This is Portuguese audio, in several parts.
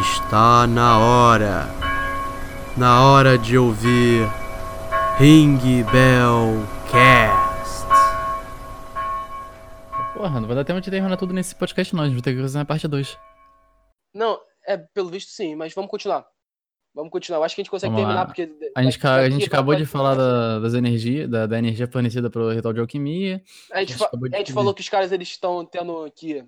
Está na hora. Na hora de ouvir Ring Bell Cast. Porra, não vai dar tempo de terminar tudo nesse podcast, não. A gente vai ter que fazer na parte 2. Não, é, pelo visto sim, mas vamos continuar. Vamos continuar. Eu acho que a gente consegue Vamos terminar, lá. porque. A gente, ca- a gente acabou de falar da, das energia, da, da energia fornecida pelo ritual de alquimia. A gente, gente fa- a gente falou que os caras eles estão tendo que.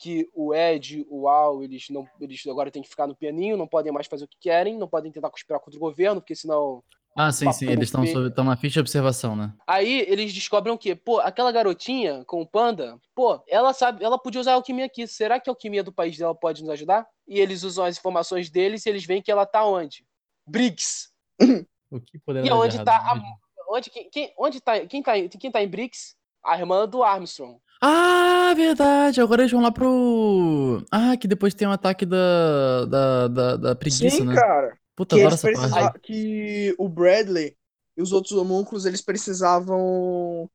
Que o Ed, o Al, eles não. Eles agora têm que ficar no pianinho, não podem mais fazer o que querem, não podem tentar conspirar contra o governo, porque senão. Ah, sim, sim. Eles estão feio. na ficha de observação, né? Aí eles descobrem o quê? Pô, aquela garotinha com o panda, pô, ela sabe, ela podia usar a alquimia aqui. Será que a alquimia do país dela pode nos ajudar? E eles usam as informações deles e eles veem que ela tá onde? Briggs. O que poderá E de onde errado tá a-? Onde, quem, quem- onde tá, quem tá, quem tá em Briggs? A irmã do Armstrong. Ah, verdade. Agora eles vão lá pro. Ah, que depois tem um ataque da, da, da, da preguiça, Sim, né? cara. Puta, Que, eles essa parte. precisa... que o Bradley e os outros homúnculos eles precisavam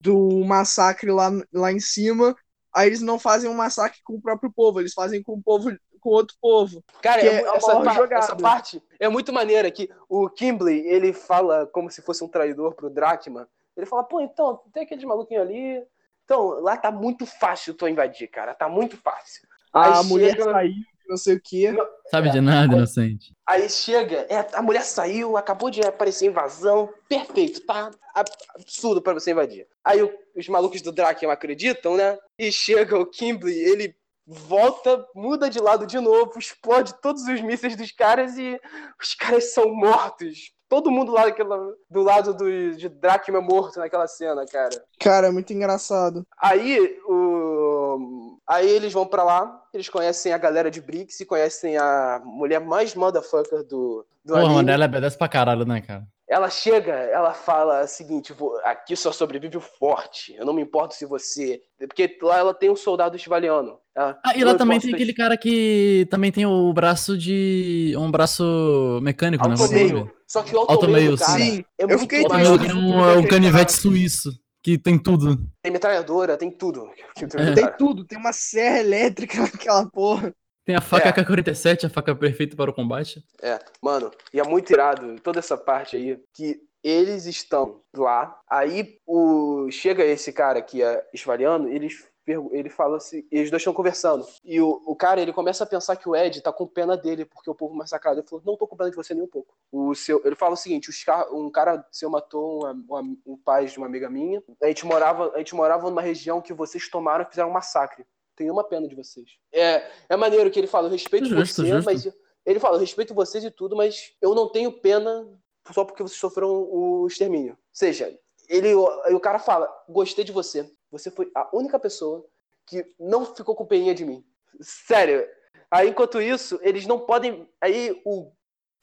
do massacre lá, lá em cima. Aí eles não fazem um massacre com o próprio povo, eles fazem com o povo com outro povo. Cara, é é essa, maior pa- jogada. essa parte é muito maneira que o Kimbley, ele fala como se fosse um traidor pro Drachma. Ele fala, pô, então, tem aqueles maluquinhos ali. Então, lá tá muito fácil tu invadir, cara. Tá muito fácil. A Aí mulher chega- saiu, não sei o quê. Sabe de nada, inocente. Aí chega, é, a mulher saiu, acabou de aparecer invasão, perfeito, tá ab- absurdo pra você invadir. Aí o- os malucos do Drachma acreditam, né? E chega o Kimbley, ele volta, muda de lado de novo, explode todos os mísseis dos caras e os caras são mortos. Todo mundo lá daquela- do lado do, de Drachma morto naquela cena, cara. Cara, é muito engraçado. Aí, o... Aí eles vão pra lá, eles conhecem a galera de Briggs e conhecem a mulher mais motherfucker do, do Porra, anime. mano, ela é badass pra caralho, né, cara? Ela chega, ela fala o seguinte: "Vou- aqui só sobrevive o forte. Eu não me importo se você. Porque lá ela tem um soldado estivaliano. Ela, Ah, e "Não lá também tem aquele cara que também tem o braço de. um braço mecânico, né? É? Automeio. Só que o Automeio, cara, sim. é Eu fiquei mais- é um, um canivete suíço, que tem tudo. Tem metralhadora, tem tudo. Que- É. Tem tudo, tem uma serra elétrica naquela porra. Tem a faca É. K-47, a faca perfeita para o combate. É, mano, e é muito irado toda essa parte aí que eles estão lá. Aí o chega esse cara que é esvaliano, eles ele fala assim, eles dois estão conversando. E o, o cara, ele começa a pensar que o Ed tá com pena dele, porque o povo massacrado. Ele falou: "Não tô com pena de você nem um pouco". O seu, ele fala o seguinte: os ca- um cara seu matou um, um, um pai de uma amiga minha. A gente morava, a gente morava numa região que vocês tomaram e fizeram um massacre. Tenho uma pena de vocês. É, é maneiro que ele fala: "Eu respeito Justo, você, justo. mas ele fala, eu respeito vocês e tudo, mas eu não tenho pena só porque vocês sofreram o extermínio. Ou seja, ele, aí o cara fala, gostei de você. Você foi a única pessoa que não ficou com peninha de mim. Sério. Aí, enquanto isso, eles não podem... Aí o,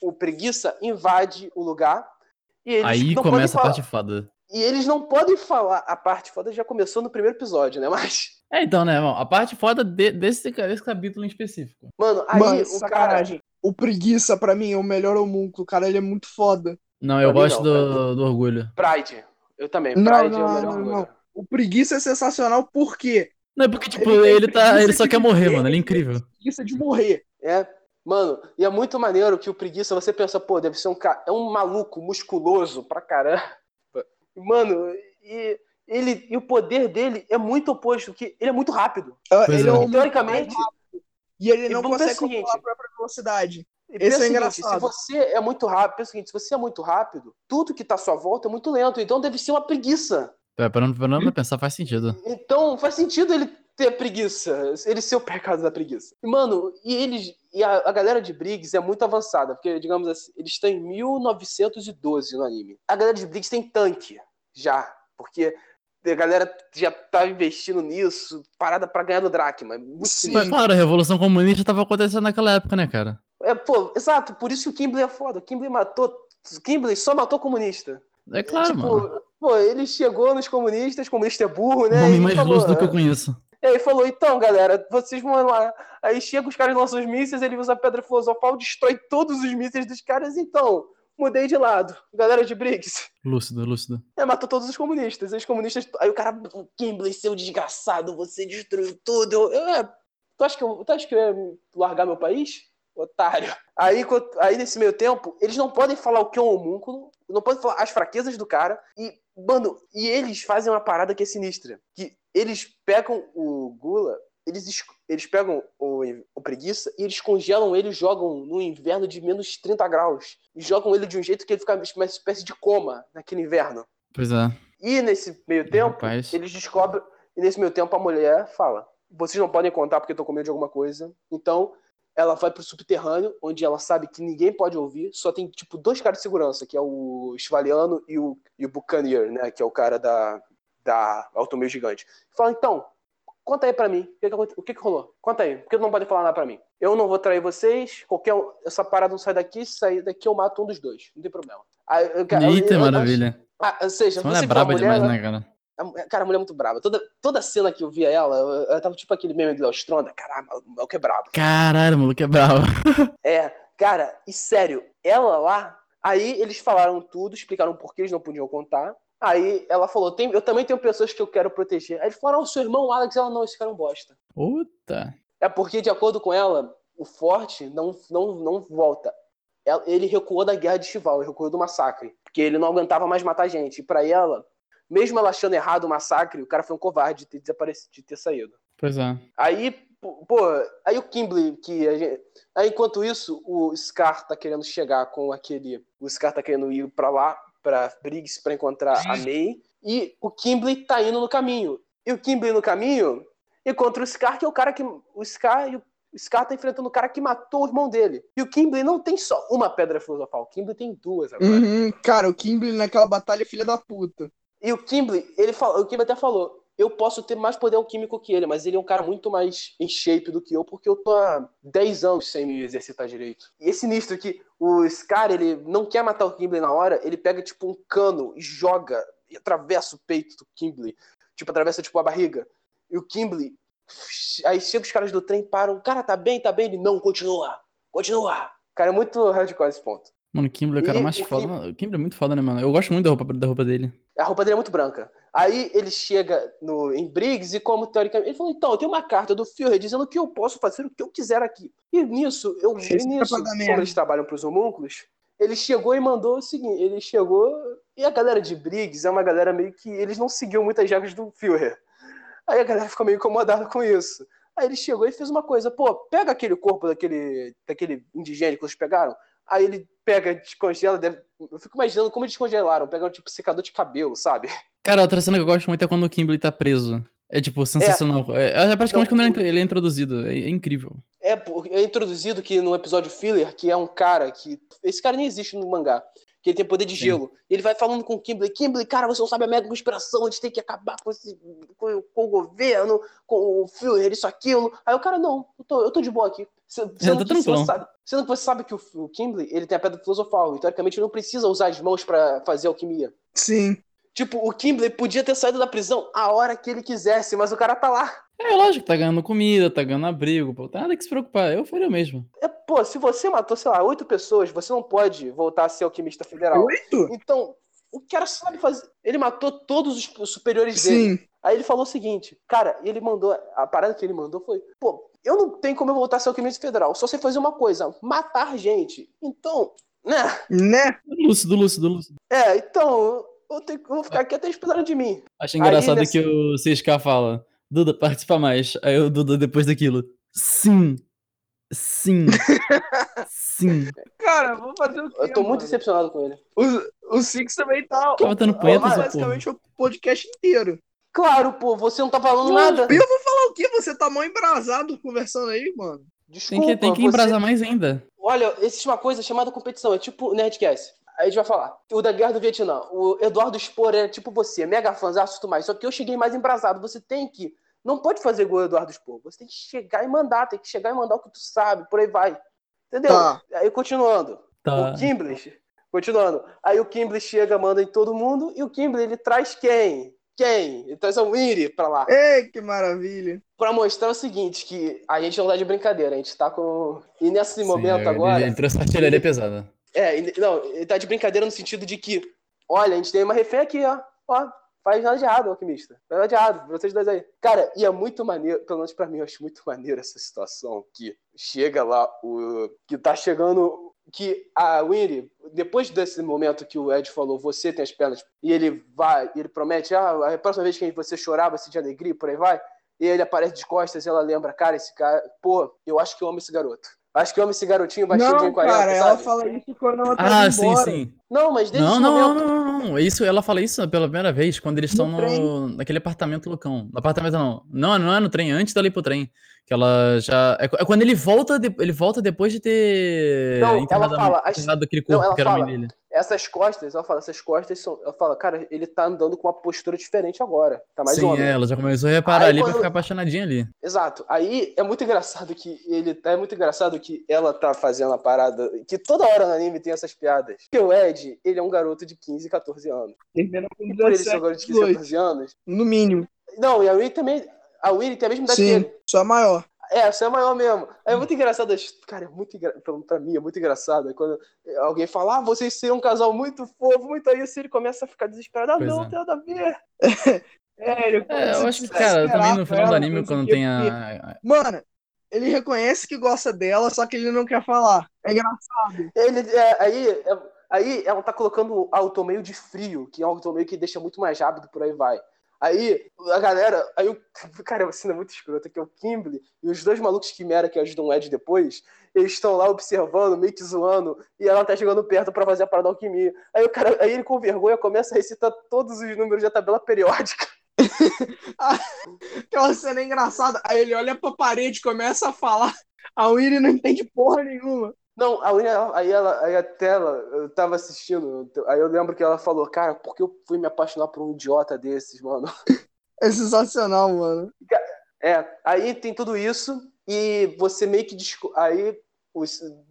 o preguiça invade o lugar e eles Aí não começa a parte falar. E eles não podem falar... A parte foda já começou no primeiro episódio, né? Mas... É, então, né, irmão? A parte foda de- desse, desse capítulo em específico. Mano, aí Mano, o cara... O preguiça, pra mim, é o melhor homúnculo, cara. Ele é muito foda. Não, eu Pra gosto não, do, do orgulho. Pride. Eu também. Não, Pride é o não, melhor não, orgulho. não. O preguiça é sensacional porque Não, é porque, tipo, Ele ele, tá. Ele só quer morrer, mano. Ele é incrível. preguiça de morrer. É, mano, e é muito maneiro que o preguiça, você pensa, pô, deve ser um cara, é um maluco musculoso pra caramba. Mano, e ele e o poder dele é muito oposto, que ele é muito rápido. Pois ele é. é um Teoricamente, E ele não consegue seguinte. controlar a própria velocidade. Esse é seguinte, engraçado. se você é muito rápido, pensa o seguinte, se você é muito rápido, tudo que tá à sua volta é muito lento, então deve ser uma preguiça. É, parando, parando pra pensar, faz sentido. Então faz sentido ele ter preguiça, ele ser o pecado da preguiça. E, mano, e eles. E a, a galera de Briggs é muito avançada, porque, digamos assim, eles estão em 1912 no anime. A galera de Briggs tem tanque, já, porque a galera já tá investindo nisso, parada pra ganhar no Drachma. Muito Sim. Mas, claro, a Revolução Comunista tava acontecendo naquela época, né, cara? É, pô, exato, por isso que o Kimbley é foda. O Kimbley matou. O Kimbley só matou comunista. É claro, tipo, mano. pô, ele chegou nos comunistas, comunista é burro, O né? homem mais falou, lúcido que eu conheço. E aí falou, então, galera, vocês vão lá. Aí chega os caras lançam os mísseis, ele usa a pedra filosofal, destrói todos os mísseis dos caras, então, mudei de lado. Galera de Briggs. Lúcido, lúcido. É, matou todos os comunistas. Os comunistas. Aí o cara, Kimbley, seu desgraçado, você destruiu tudo. Eu, eu, é, tu, acha que eu, tu acha que eu ia largar meu país? otário. Aí, aí, nesse meio tempo, eles não podem falar o que é um homúnculo, não podem falar as fraquezas do cara. E, mano, e eles fazem uma parada que é sinistra. Que eles pegam o Gula, eles, es- eles pegam o, o preguiça e eles congelam ele e jogam no inverno de menos 30 graus. E jogam ele de um jeito que ele fica uma espécie de coma naquele inverno. Pois é. E nesse meio tempo, Rapaz. eles descobrem. E nesse meio tempo a mulher fala: Vocês não podem contar porque eu tô com medo de alguma coisa. Então ela vai pro subterrâneo, onde ela sabe que ninguém pode ouvir. Só tem, tipo, dois caras de segurança, que é o Chevaliano e o, e o Buccaneer, né? Que é o cara da, da Automil Gigante. Fala, então, conta aí pra mim. O que, o que, que rolou? Conta aí. Por que não pode falar nada pra mim? Eu não vou trair vocês. Qualquer um, essa parada não sai daqui. Se sair daqui, eu mato um dos dois. Não tem problema. Aí, eu- eu- Eita, eu- maravilha. Ah, ou seja, você é a braba mulher, demais, ela- né, cara? Cara, a mulher é muito braba. Toda, toda cena que eu via ela, eu, eu tava tipo aquele meme do Léo Stronda. Caralho, o maluco é brabo. Caralho, o maluco é bravo. É, cara, e sério, ela lá. Aí eles falaram tudo, explicaram por que eles não podiam contar. Aí ela falou: Tem, Eu também tenho pessoas que eu quero proteger. Aí eles falaram: "Ah, o seu irmão Alex, ela não, esse cara é um bosta. Puta. É porque, de acordo com ela, o forte não, não, não volta. Ela- Ele recuou da guerra de Chival, recuou do massacre. Porque ele não aguentava mais matar gente. E pra ela, mesmo ela achando errado o massacre, o cara foi um covarde de ter desaparecido, de ter saído. Pois é. Aí, pô, aí o Kimble, que a gente... Aí, enquanto isso, o Scar tá querendo chegar com aquele. O Scar tá querendo ir pra lá, pra Briggs, pra encontrar a May. E o Kimble tá indo no caminho. E o Kimble no caminho encontra o Scar, que é o cara que. O Scar, e o o Scar tá enfrentando o cara que matou o irmão dele. E o Kimble não tem só uma pedra filosofal, o Kimble tem duas agora. Uhum, cara, o Kimberly naquela batalha é filha da puta. E o Kimble, ele fala, o Kimble até falou, eu posso ter mais poder alquímico que ele, mas ele é um cara muito mais em shape do que eu, porque eu tô há 10 anos sem me exercitar direito. E é sinistro que o Scar, ele não quer matar o Kimble na hora, ele pega tipo um cano e joga e atravessa o peito do Kimble, tipo atravessa tipo a barriga. E o Kimble, aí chega os caras do trem, param, cara, tá bem, tá bem, ele não, continua, continua. Cara, é muito hardcore esse ponto. Mano, o Kimberly é o cara mais foda. O Kimberly é muito foda, né, mano? Eu gosto muito da roupa, da roupa dele. A roupa dele é muito branca. Aí ele chega no, em Briggs e, como teoricamente. Ele falou: então, eu tenho uma carta do Führer dizendo que eu posso fazer o que eu quiser aqui. E nisso, eu nisso, é dar como eles trabalham pros homúnculos, ele chegou e mandou o seguinte: ele chegou. E a galera de Briggs é uma galera meio que. Eles não seguiam muitas regras do Führer. Aí a galera ficou meio incomodada com isso. Aí ele chegou e fez uma coisa: pô, pega aquele corpo daquele, daquele indigente que eles pegaram. Aí ele pega, descongela. Deve... Eu fico imaginando como eles congelaram. Pegaram tipo secador de cabelo, sabe? Cara, outra cena que eu gosto muito é quando o Kimberly tá preso. É, tipo, sensacional. É, é praticamente Não, quando ele é, ele é introduzido. É, é incrível. É, é introduzido que no episódio filler, que é um cara que. Esse cara nem existe no mangá. Que ele tem poder de Sim. gelo. E ele vai falando com o Kimberly, Kimberly, cara, você não sabe a mega conspiração, a gente tem que acabar com, esse, com, com o governo, com o Führer, isso, aquilo. Aí o cara, não, eu tô, eu tô de boa aqui. Sendo tá que, você sabe, sendo que você sabe que o, o Kimberly, ele tem a pedra filosofal, e teoricamente ele não precisa usar as mãos pra fazer alquimia. Sim. Tipo, o Kimberly podia ter saído da prisão a hora que ele quisesse, mas o cara tá lá. É lógico, tá ganhando comida, tá ganhando abrigo, pô. Tá nada que se preocupar. Eu faria o mesmo. É, pô, se você matou, sei lá, oito pessoas, você não pode voltar a ser alquimista federal. Oito? Então, o cara sabe fazer. Ele matou todos os- superiores dele. Sim. Aí ele falou o seguinte, cara, ele mandou. A parada que ele mandou foi: pô, eu não tenho como eu voltar a ser alquimista federal, só sei fazer uma coisa: matar gente. Então, né? Né? Lúcido, lúcido, lúcido. É, então, eu, tenho, eu vou ficar aqui até eles precisarem de mim. Acho engraçado nessa- que o CSK fala, Duda, participa mais. Aí o Duda, depois daquilo, sim, sim, sim. Cara, vou fazer o quê? Eu tô muito mano? decepcionado com ele. O, o Six também tá. Tava dando punheta, basicamente o podcast inteiro. Claro, pô, você não tá falando Não, nada. Eu vou quê? Você tá mal embrasado conversando aí, mano. Tem Desculpa, que, tem que você- embrasar mais ainda. Olha, existe uma coisa chamada competição, é tipo Nerdcast. Aí a gente vai falar. O da Guerra do Vietnã. O Eduardo Spor é tipo você, mega fãzaço tudo mais. Só que eu cheguei mais embrasado. Você tem que. Não pode fazer igual o Eduardo Spor. Você tem que chegar e mandar, tem que chegar e mandar o que tu sabe, por aí vai. Entendeu? Tá. Aí continuando. Tá. O Kimble. Continuando. Aí o Kimble chega, manda em todo mundo. E o Kimble, ele traz quem? Quem? Traz a Winry pra lá. Ei, que maravilha. Pra mostrar o seguinte, que a gente não tá de brincadeira, a gente tá com. E nesse Sim, momento ele- agora. Ele trouxe artilharia pesada. É, não, ele tá de brincadeira no sentido de que, olha, a gente tem uma refém aqui, ó. Ó, Faz nada de errado, alquimista. Faz nada de errado, vocês dois aí. Cara, e é muito maneiro, pelo menos pra mim, eu acho muito maneiro essa situação que chega lá, o. que tá chegando. Que a Winnie, depois desse momento que o Ed falou, você tem as pernas, e ele vai, ele promete, ah, a próxima vez que você chorar ser de alegria, por aí vai. E ele aparece de costas e ela lembra, cara, esse cara, pô, eu acho que eu amo esse garoto. Acho que eu amo esse garotinho baixinho de Não, 40, cara, sabe? ela fala isso quando ela tá Ah, indo sim, embora. sim. Não, mas desde Não, não, não, momento. não, não, não. Isso, ela fala isso pela primeira vez, quando eles estão no, naquele apartamento loucão. No apartamento não. Não, não é no trem, antes dela ir pro trem. Que ela já. É, é quando ele volta, de- ele volta depois de ter Não, ela fala, as- aquele não, corpo ela que era fala, dele. Essas costas, ela fala, essas costas são. Ela fala, cara, ele tá andando com uma postura diferente agora. Tá mais Sim, homem. é, ela já começou a reparar Aí ali pra quando- ficar apaixonadinha ali. Exato. Aí é muito engraçado que ele. É muito engraçado que ela tá fazendo a parada. Que toda hora no anime tem essas piadas. Porque o Ed, ele é um garoto de 15, 14 anos. Termina com E por ele ser um 17, garoto de 15, 18, 14 anos. no mínimo. Não, e a Winnie também. A Winnie tem a mesma idade que Sim, ele. só maior. É, você é maior mesmo. É muito engraçado. as- Cara, é muito engraçado. Pra mim, é muito engraçado. é Quando alguém fala, ah, vocês seriam um casal muito fofo, muito isso, ele começa a ficar desesperado. Ah, Pois não, é. tem nada a ver. É, ele É, eu acho que, cara, também no final do anime, quando o tem a. Mano, ele reconhece que gosta dela, só que ele não quer falar. É engraçado. Ele, é, aí, é- aí ela tá colocando alto meio de frio, que é um alto meio que deixa muito mais rápido, por aí vai. Aí a galera, aí o cara, a cena é muito escrota, que é o Kimberly e os dois malucos Quimera que ajudam o Ed depois, eles estão lá observando, meio que zoando, e ela tá chegando perto pra fazer a parada da alquimia. Aí o cara, aí ele com vergonha começa a recitar todos os números da tabela periódica. Aquela cena é engraçada. Aí ele olha pra parede, começa a falar. A Winnie não entende porra nenhuma. Não, a aí ela, aí até ela, eu tava assistindo, aí eu lembro que ela falou, cara, por que eu fui me apaixonar por um idiota desses, mano? É sensacional, mano. É, aí tem tudo isso e você meio que aí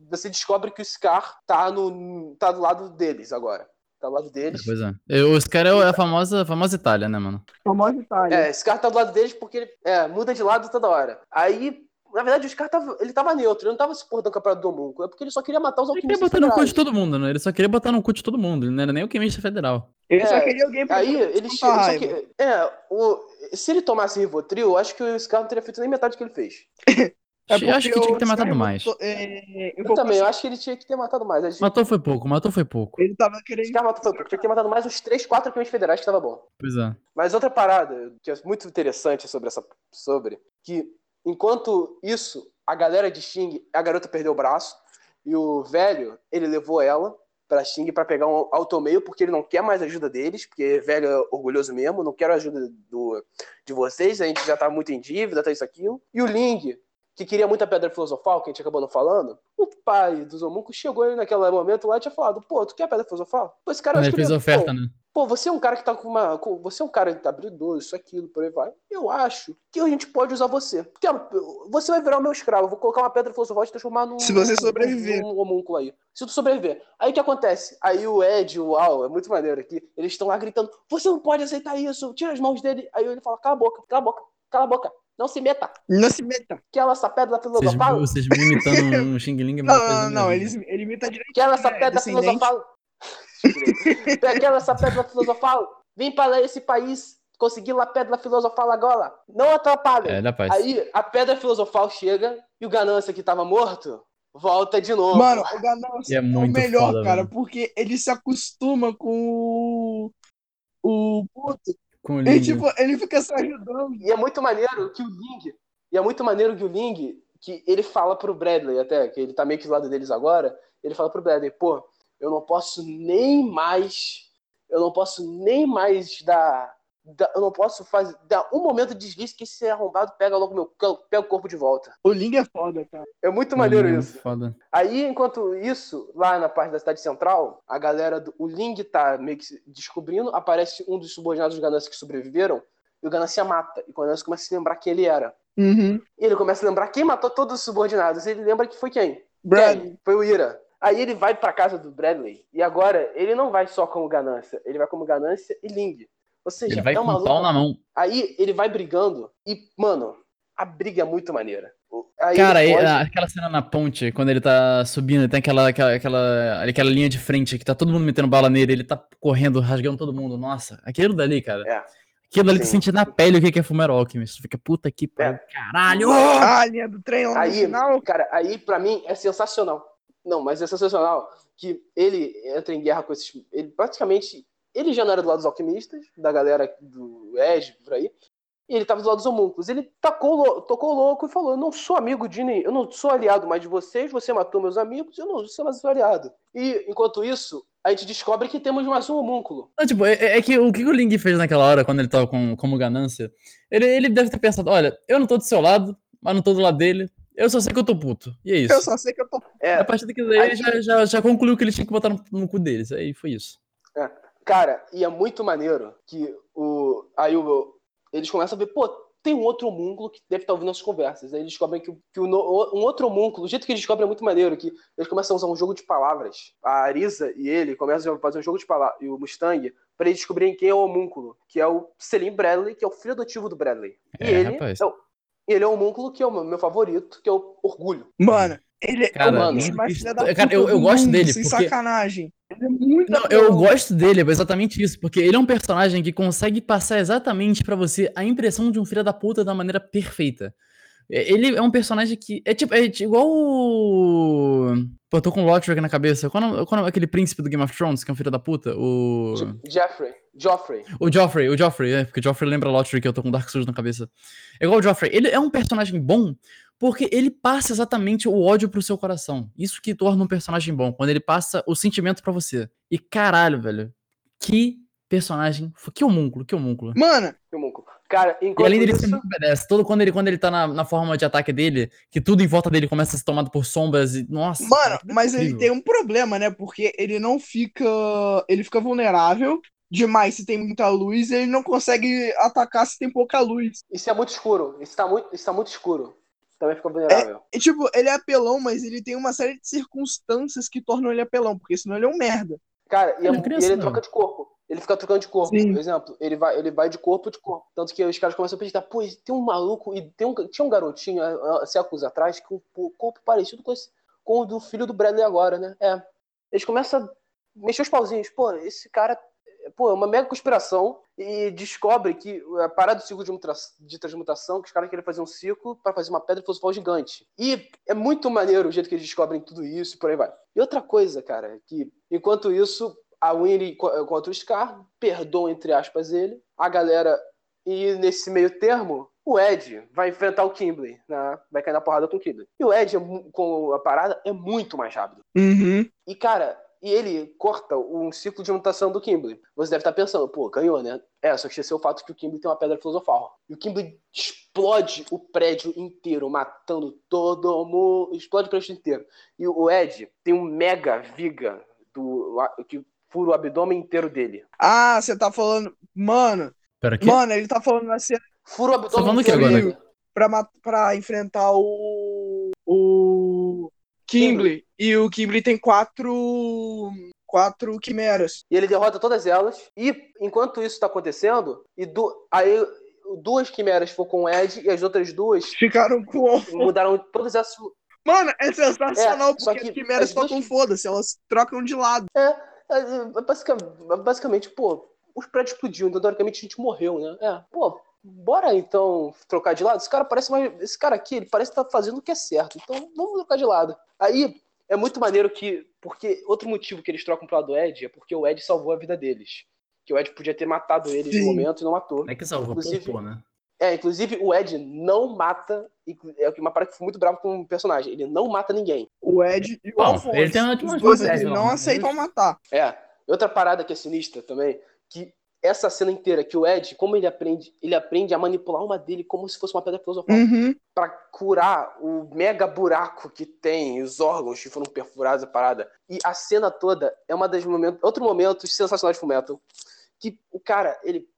você descobre que o Scar tá no tá do lado deles agora. Tá do lado deles. Pois é. Eu- Os caras é a famosa, a famosa Itália, né, mano? Famosa Itália. É, esse cara tá do lado deles porque ele é, muda de lado toda hora. Aí, na verdade, o Scar tava, ele tava neutro, ele não tava se portando com a parada do homúnculo, é porque ele só queria matar os Ele queria alquimistas botar no cu de todo mundo, né? Ele só queria botar no cu de todo mundo. Ele não era nem o quimista federal. Ele só É, queria alguém pra Aí ele descontar chega. a só raiva. que- é, o, se ele tomasse Rivotril, eu acho que o Scar não teria feito nem metade do que ele fez. É Eu acho que tinha que ter matado Scar mais. botou- é, Eu eu também, eu acho que ele tinha que ter matado mais. Gente- Matou foi pouco, matou foi pouco. Ele tava O querendo. Scar matou, tinha que ter matado mais uns 3, 4 alquimistas federais que tava bom. Pois é. Mas outra parada que é muito interessante sobre essa sobre que enquanto isso a galera de Xing, a garota perdeu o braço e o velho, ele levou ela pra Xing pra pegar um automeio porque ele não quer mais ajuda deles, porque velho é orgulhoso mesmo, não quero ajuda do, de vocês, a gente já tá muito em dívida, tá isso aquilo. E o Ling, que queria muito a pedra filosofal, que a gente acabou não falando, o pai dos homuncos chegou naquele momento lá e tinha falado, pô, tu quer a pedra filosofal? Pô, esse cara ele fez ele- a pô, oferta, né? Pô, você é um cara que tá com uma. Você é um cara que tá habilidoso, isso, aquilo, por aí vai. Eu acho que a gente pode usar você. Porque você vai virar o meu escravo. Eu vou colocar uma pedra filosofal e te transformar num. Se você num- sobreviver. Num homúnculo aí. Se tu sobreviver. Aí o que acontece? Aí o Ed e o Al, é muito maneiro aqui, eles estão lá gritando: Você não pode aceitar isso, tira as mãos dele. Aí ele fala: Cala a boca, cala a boca, cala a boca. Não se meta. Não se meta. Quer essa pedra Vocês, filosofal? vocês me imitando um Xing Ling. é Não, não, não, Ele, ele imita direito. Quer essa é, pedra descendente. filosofal? Quer essa pedra filosofal? Vem para esse país conseguir a pedra filosofal agora. Não atrapalha. É, da paz. Aí a pedra filosofal chega e o ganância que tava morto volta de novo. Mano, o Ganância é é, o muito melhor, foda, cara, velho. porque ele se acostuma com o. O puto. Com o E, Ling. tipo, ele fica se ajudando. E é muito maneiro que o Ling, e é muito maneiro que o Ling, que ele fala pro Bradley até, que ele tá meio que do lado deles agora, ele fala pro Bradley, pô, eu não posso nem mais, eu não posso nem mais dar- eu não posso fazer, dar um momento de deslize que esse arrombado pega logo meu, pega o corpo de volta. O Ling é foda, cara. É muito maneiro é isso. Foda. Aí, enquanto isso, lá na parte da cidade central, a galera do. O Ling tá meio que se descobrindo, aparece um dos subordinados do Ganância que sobreviveram, e o Ganância mata. E o Ganância começa a se lembrar quem ele era. Uhum. E ele começa a lembrar quem matou todos os subordinados. Ele lembra que foi quem? Brad. Quem? Foi o Ira. Aí ele vai pra casa do Bradley. E agora, ele não vai só como Ganância. Ele vai como Ganância e Ling. Ou seja, Ele vai é com uma o pau luta- na mão. Aí ele vai brigando. E, mano, a briga é muito maneira. Aí Cara, ele e- a- aquela cena na ponte, quando ele tá subindo, tem aquela, aquela, aquela, aquela linha de frente que tá todo mundo metendo bala nele, ele tá correndo, rasgando todo mundo. Nossa, aquilo dali, cara. É. Aquilo ali Sim. sente na pele o que é Fullmetal Alchemist. Tu fica, puta que pariu, caralho! Ah, a linha do trem lá Aí, final. cara, aí pra mim é sensacional. Não, mas é sensacional que ele entra em guerra com esses. Ele praticamente. Ele já não era do lado dos alquimistas, da galera do Ed, por aí. E ele tava do lado dos homúnculos. Ele tacou, tocou louco e falou: Eu não sou amigo de ninguém, eu não sou aliado mais de vocês, você matou meus amigos, eu não sou mais seu aliado. E enquanto isso, a gente descobre que temos mais um homúnculo. Não, tipo, é, é que o que o Ling fez naquela hora, quando ele tava com, como ganância, ele, ele deve ter pensado, olha, eu não tô do seu lado, mas não tô do lado dele, eu só sei que eu tô puto. E é isso. Eu só sei que eu tô. É, A partir daquilo daí, ele já, já, já concluiu que ele tinha que botar no, no cu deles. Aí foi isso. Cara, e é muito maneiro que o. Aí o, eles começam a ver, pô, tem um outro homúnculo que deve estar ouvindo nossas conversas. Aí eles descobrem que, o- que o no- um outro homúnculo, o jeito que eles descobrem é muito maneiro, que eles começam a usar um jogo de palavras. A Arisa e ele começam a fazer um jogo de palavras, e o Mustang, pra eles descobrirem quem é o homúnculo, que é o Selim Bradley, que é o filho adotivo do Bradley. E É, ele, rapaz. é o, ele é o homúnculo que é o meu meu favorito, que é o Orgulho. Mano, ele Cara, é o mano, mais filha da cara, puta eu- eu do gosto mundo, dele, Sem porque- sacanagem. Ele é muito Não, eu gosto dele, é exatamente isso, porque ele é um personagem que consegue passar exatamente pra você a impressão de um filho da puta da maneira perfeita. É, Ele é um personagem que. É tipo, é tipo igual o. Pô, eu tô com o Lothric na cabeça. Qual é, qual é aquele príncipe do Game of Thrones, que é um filho da puta? O. Je- Jeffrey. Joffrey. O Joffrey, o Joffrey, é, porque o Joffrey lembra Lothric, que eu tô com Dark Souls na cabeça. É igual o Joffrey. Ele é um personagem bom porque ele passa exatamente o ódio pro seu coração. Isso que torna um personagem bom, quando ele passa o sentimento pra você. E caralho, velho, que personagem, que homúnculo, que homúnculo. Mano, que homúnculo. Cara, E enquanto além dele ser isso, muito badass, todo quando ele, quando ele tá na, na forma de ataque dele, que tudo em volta dele começa a ser tomado por sombras e. Nossa. mano, que mas ele tem um problema, né? Porque ele não fica. Ele fica vulnerável demais se tem muita luz, e ele não consegue atacar se tem pouca luz. isso é muito escuro. Isso tá muito, isso tá muito escuro. Também fica vulnerável. E, tipo, ele é apelão, mas ele tem uma série de circunstâncias que tornam ele apelão, porque senão ele é um merda. Cara, e, é- Ele é criança, e ele troca de corpo. Ele fica trocando de corpo. Sim. Por exemplo, ele vai, ele vai de corpo de corpo. Tanto que os caras começam a acreditar, pô, tem um maluco e tem um, tinha um garotinho há, há séculos atrás com o corpo parecido com, esse, com o do filho do Bradley agora, né? É. Eles começam a mexer os pauzinhos. Pô, esse cara pô, é uma mega conspiração e descobre que a parada do ciclo de, de transmutação, que os caras querem fazer um ciclo para fazer uma pedra filosofal gigante. E é muito maneiro o jeito que eles descobrem tudo isso e por aí vai. E outra coisa, cara, que enquanto isso, a Winnie co- contra o Scar, perdoa, entre aspas, ele, a galera, e nesse meio termo, o Ed vai enfrentar o Kimberly, né? vai cair na porrada com o Kimberly. E o Ed, é com a parada, é muito mais rápido. Uhum. E, cara, e ele corta um ciclo de mutação do Kimberly. Você deve estar pensando, pô, ganhou, né? É, só que esqueceu o fato que o Kimberly tem uma pedra filosofal. E o Kimberly explode o prédio inteiro, matando todo mundo. Explode o prédio inteiro. E o Ed tem um mega viga do, que fura o abdômen inteiro dele. Ah, você tá falando. Mano, Pera, que? mano, ele tá falando na cena Fura o tá abdômen falando o que inteiro pra, pra enfrentar o. O. Kimberly. E o Kimberly tem quatro. Quatro quimeras. E ele derrota todas elas. E enquanto isso tá acontecendo, e du- aí duas quimeras foram com o Ed e as outras duas Ficaram com. mudaram todas as Mano, é sensacional, É, porque que as quimeras as duas- tocam foda-se, elas trocam de lado. É, é, basicamente, basicamente, pô, os prédios explodiu, então teoricamente a gente morreu, né? É, pô, bora então trocar de lado? Esse cara parece mais. Esse cara aqui, ele parece estar fazendo o que é certo, então vamos trocar de lado. Aí é muito maneiro que. Porque outro motivo que eles trocam pro lado do Ed é porque o Ed salvou a vida deles. Que o Ed podia ter matado eles Sim. no momento e não matou. Não é que salvou, Inclusive- pô, né? É, inclusive o Ed não mata. É uma parada que foi muito bravo com o personagem. Ele não mata ninguém. O Ed e o Bom, Alfonso. ele tem uma- Os dois coisa, eles não, aceitam matar. É. Outra parada que é sinistra também, que essa cena inteira, que o Ed, como ele aprende, ele aprende a manipular uma dele como se fosse uma pedra filosofal. Uhum. Pra curar o mega buraco que tem, os órgãos que foram perfurados, a parada. E a cena toda é uma das momentos, outro momento sensacional de Fullmetal, que o cara, ele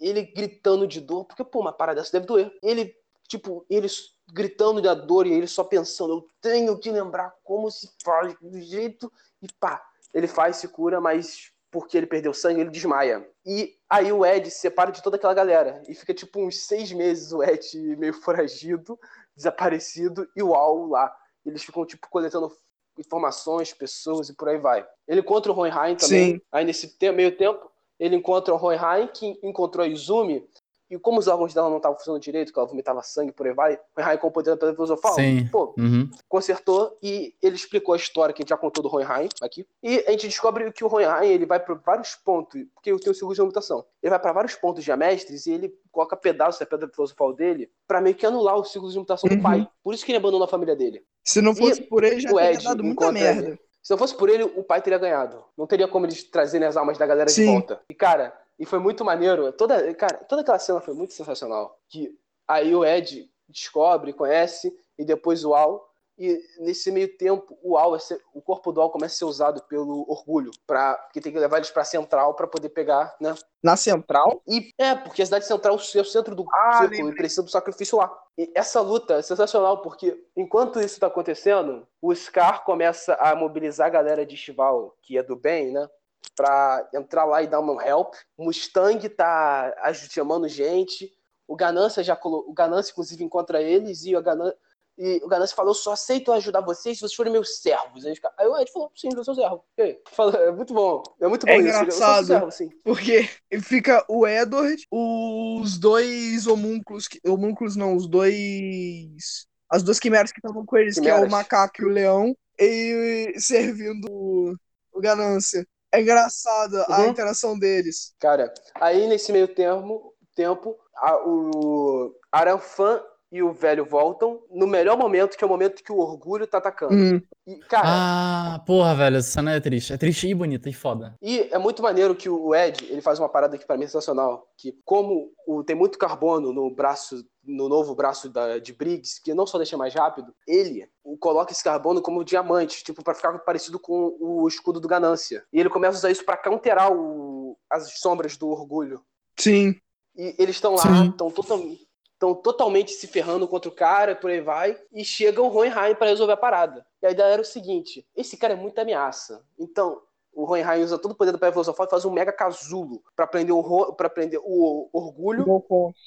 ele gritando de dor, porque pô, uma parada dessa deve doer. Ele, tipo, ele gritando da dor e ele só pensando, eu tenho que lembrar como se faz do jeito e pá, ele faz, se cura, mas porque ele perdeu sangue, ele desmaia. E aí o Ed se separa de toda aquela galera. E fica tipo uns seis meses o Ed meio foragido, desaparecido, e o Al lá. Eles ficam, tipo, coletando informações, pessoas e por aí vai. Ele encontra o Hohenheim também. Sim. Aí nesse meio tempo, ele encontra o Hohenheim, que encontrou a Izumi. E como os órgãos dela não estavam funcionando direito, que ela vomitava sangue por aí vai, o Hohenheim, com o poder da pedra filosofal, Sim. pô, Uhum. consertou e ele explicou a história que a gente já contou do Hohenheim aqui. E a gente descobre que o Hohenheim ele vai para vários pontos, porque eu tenho seguro de mutação. Ele vai para vários pontos diamestres e ele coloca pedaços da pedra filosofal dele para meio que anular o ciclo de mutação Uhum. do pai. Por isso que ele abandonou a família dele. Se não fosse E por ele, já o teria Ed dado muita merda. ele. Se não fosse por ele, o pai teria ganhado. Não teria como eles trazerem as almas da galera de Sim. volta. E, cara, e foi muito maneiro. Toda, cara, toda aquela cena foi muito sensacional. Que aí o Ed descobre, conhece, e depois o Al. E nesse meio tempo, o Al, é o corpo do Al começa a ser usado pelo orgulho, pra, que tem que levar eles pra central pra poder pegar, né? Na central, E é, porque a cidade central é o centro do Ah, círculo lembrei. e precisa do sacrifício lá. E essa luta é sensacional, porque enquanto isso tá acontecendo, o Scar começa a mobilizar a galera de Chival, que é do bem, né? Pra entrar lá e dar uma help. O Mustang tá chamando gente. O Ganância já colo... O Ganância, inclusive, encontra eles e o Ganância. E o Ganância falou: Eu só aceito ajudar vocês se vocês forem meus servos. Aí, o Ed falou: Sim, eu sou servo. E aí? Fala, é muito bom. É muito bom É isso. Eu engraçado. seu servo, sim. porque fica o Edward, os dois homúnculos, homúnculos não, os dois. As duas quimeras que estavam com eles, que é o Quimeras. macaco e o leão, e servindo o Ganância. É engraçada a Uhum. interação deles. Cara, aí nesse meio termo, tempo, a- o Aranfan e o velho voltam no melhor momento, que é o momento que o orgulho tá atacando. Hum. E, cara, Ah, porra, velho, essa cena é triste. É triste e bonita e foda. e é muito maneiro que o Ed, ele faz uma parada que pra mim é sensacional, que como o- tem muito carbono no braço, no novo braço da, de Briggs, que não só deixa mais rápido, ele coloca esse carbono como diamante, tipo, pra ficar parecido com o escudo do Ganância. E ele começa a usar isso pra counterar o- as sombras do orgulho. Sim. E eles estão lá, estão totalmente, tão totalmente se ferrando contra o cara, por aí vai, e chega o Hohenheim pra resolver a parada. E a ideia era o seguinte: esse cara é muita ameaça. Então, o Hohenheim usa todo o poder do Pedra Filosofal e faz um mega casulo pra prender o, pra prender o Orgulho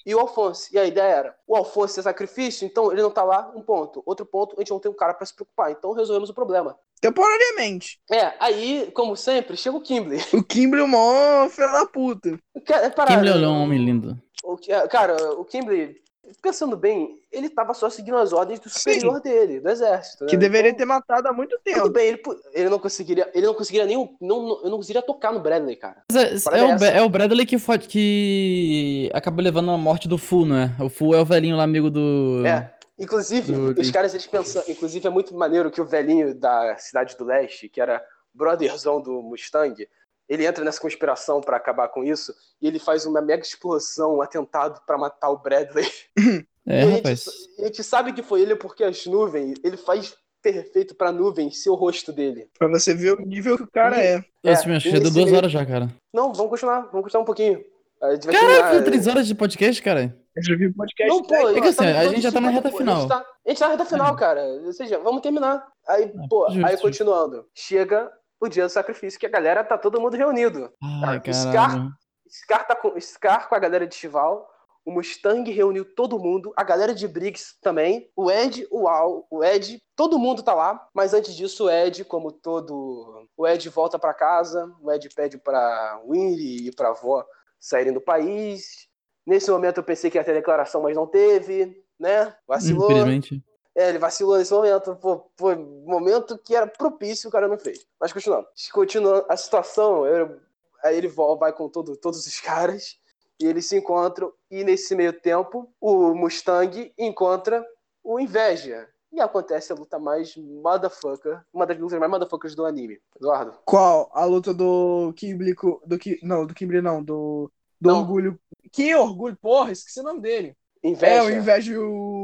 e o Alfonso. E a ideia era: o Alfonso é sacrifício, então ele não tá lá, um ponto. Outro ponto, a gente não tem um cara pra se preocupar. Então resolvemos o problema. Temporariamente. É, aí, como sempre, chega o Kimberly. O Kimberly é o maior filho da puta. É parada. Kimberly é um homem lindo. O que- cara, o Kimberly, pensando bem, ele tava só seguindo as ordens do superior dele, do exército. né? Que deveria Então, ter matado há muito Tudo tempo. bem, ele, ele não conseguiria. Ele não conseguiria nem. o- Não, não- eu não conseguiria tocar no Bradley, cara. É, é o, é o Bradley que, foi, que acabou levando a morte do Fu, né? O Fu é o velhinho lá, amigo do. É. Inclusive, Do- os caras, eles pensam. Inclusive, é muito maneiro que o velhinho da Cidade do Leste, que era brotherzão do Mustang, ele entra nessa conspiração pra acabar com isso e ele faz uma mega explosão, um atentado pra matar o Bradley. É, E a gente- rapaz. A gente sabe que foi ele porque as nuvens, ele faz perfeito pra nuvem ser o rosto dele. Pra você ver o nível que o cara é. Esse É, que e já deu duas horas já, cara. Não, vamos continuar, vamos continuar um pouquinho. Gente Caraca, terminar- três horas de podcast, cara. Eu já vi podcast. Não, pô, É que assim, a gente já tá na 50, reta pô, final. A gente tá, a gente tá na reta final, cara. Ou seja, vamos terminar. Aí, pô, justo, aí continuando. Chega o dia do sacrifício, que a galera tá todo mundo reunido. Ai, Ah, Scar-. Scar, tá com, Scar com a galera de Chival. O Mustang reuniu todo mundo, a galera de Briggs também, o Ed, o Al, o Ed, todo mundo tá lá, mas antes disso o Ed, como todo, o Ed volta pra casa, o Ed pede pra Winry e pra avó saírem do país. Nesse momento eu pensei que ia ter declaração, mas não teve, né? Vacilou. Infelizmente. É, ele vacilou nesse momento. Pô, foi um momento que era propício, o cara não fez. Mas continuando. Continuando a situação, eu- aí ele vai com todo- todos os caras e eles se encontram. E nesse meio tempo, o Mustang encontra o Inveja. E acontece a luta mais motherfucker, uma das lutas mais motherfuckers do anime. Eduardo. Qual? A luta do Kimberly. Do, Ki- não, do Kimberly não. Do, do Não. Orgulho. Que Orgulho? Porra, esqueci o nome dele. Inveja. É, o Inveja e o.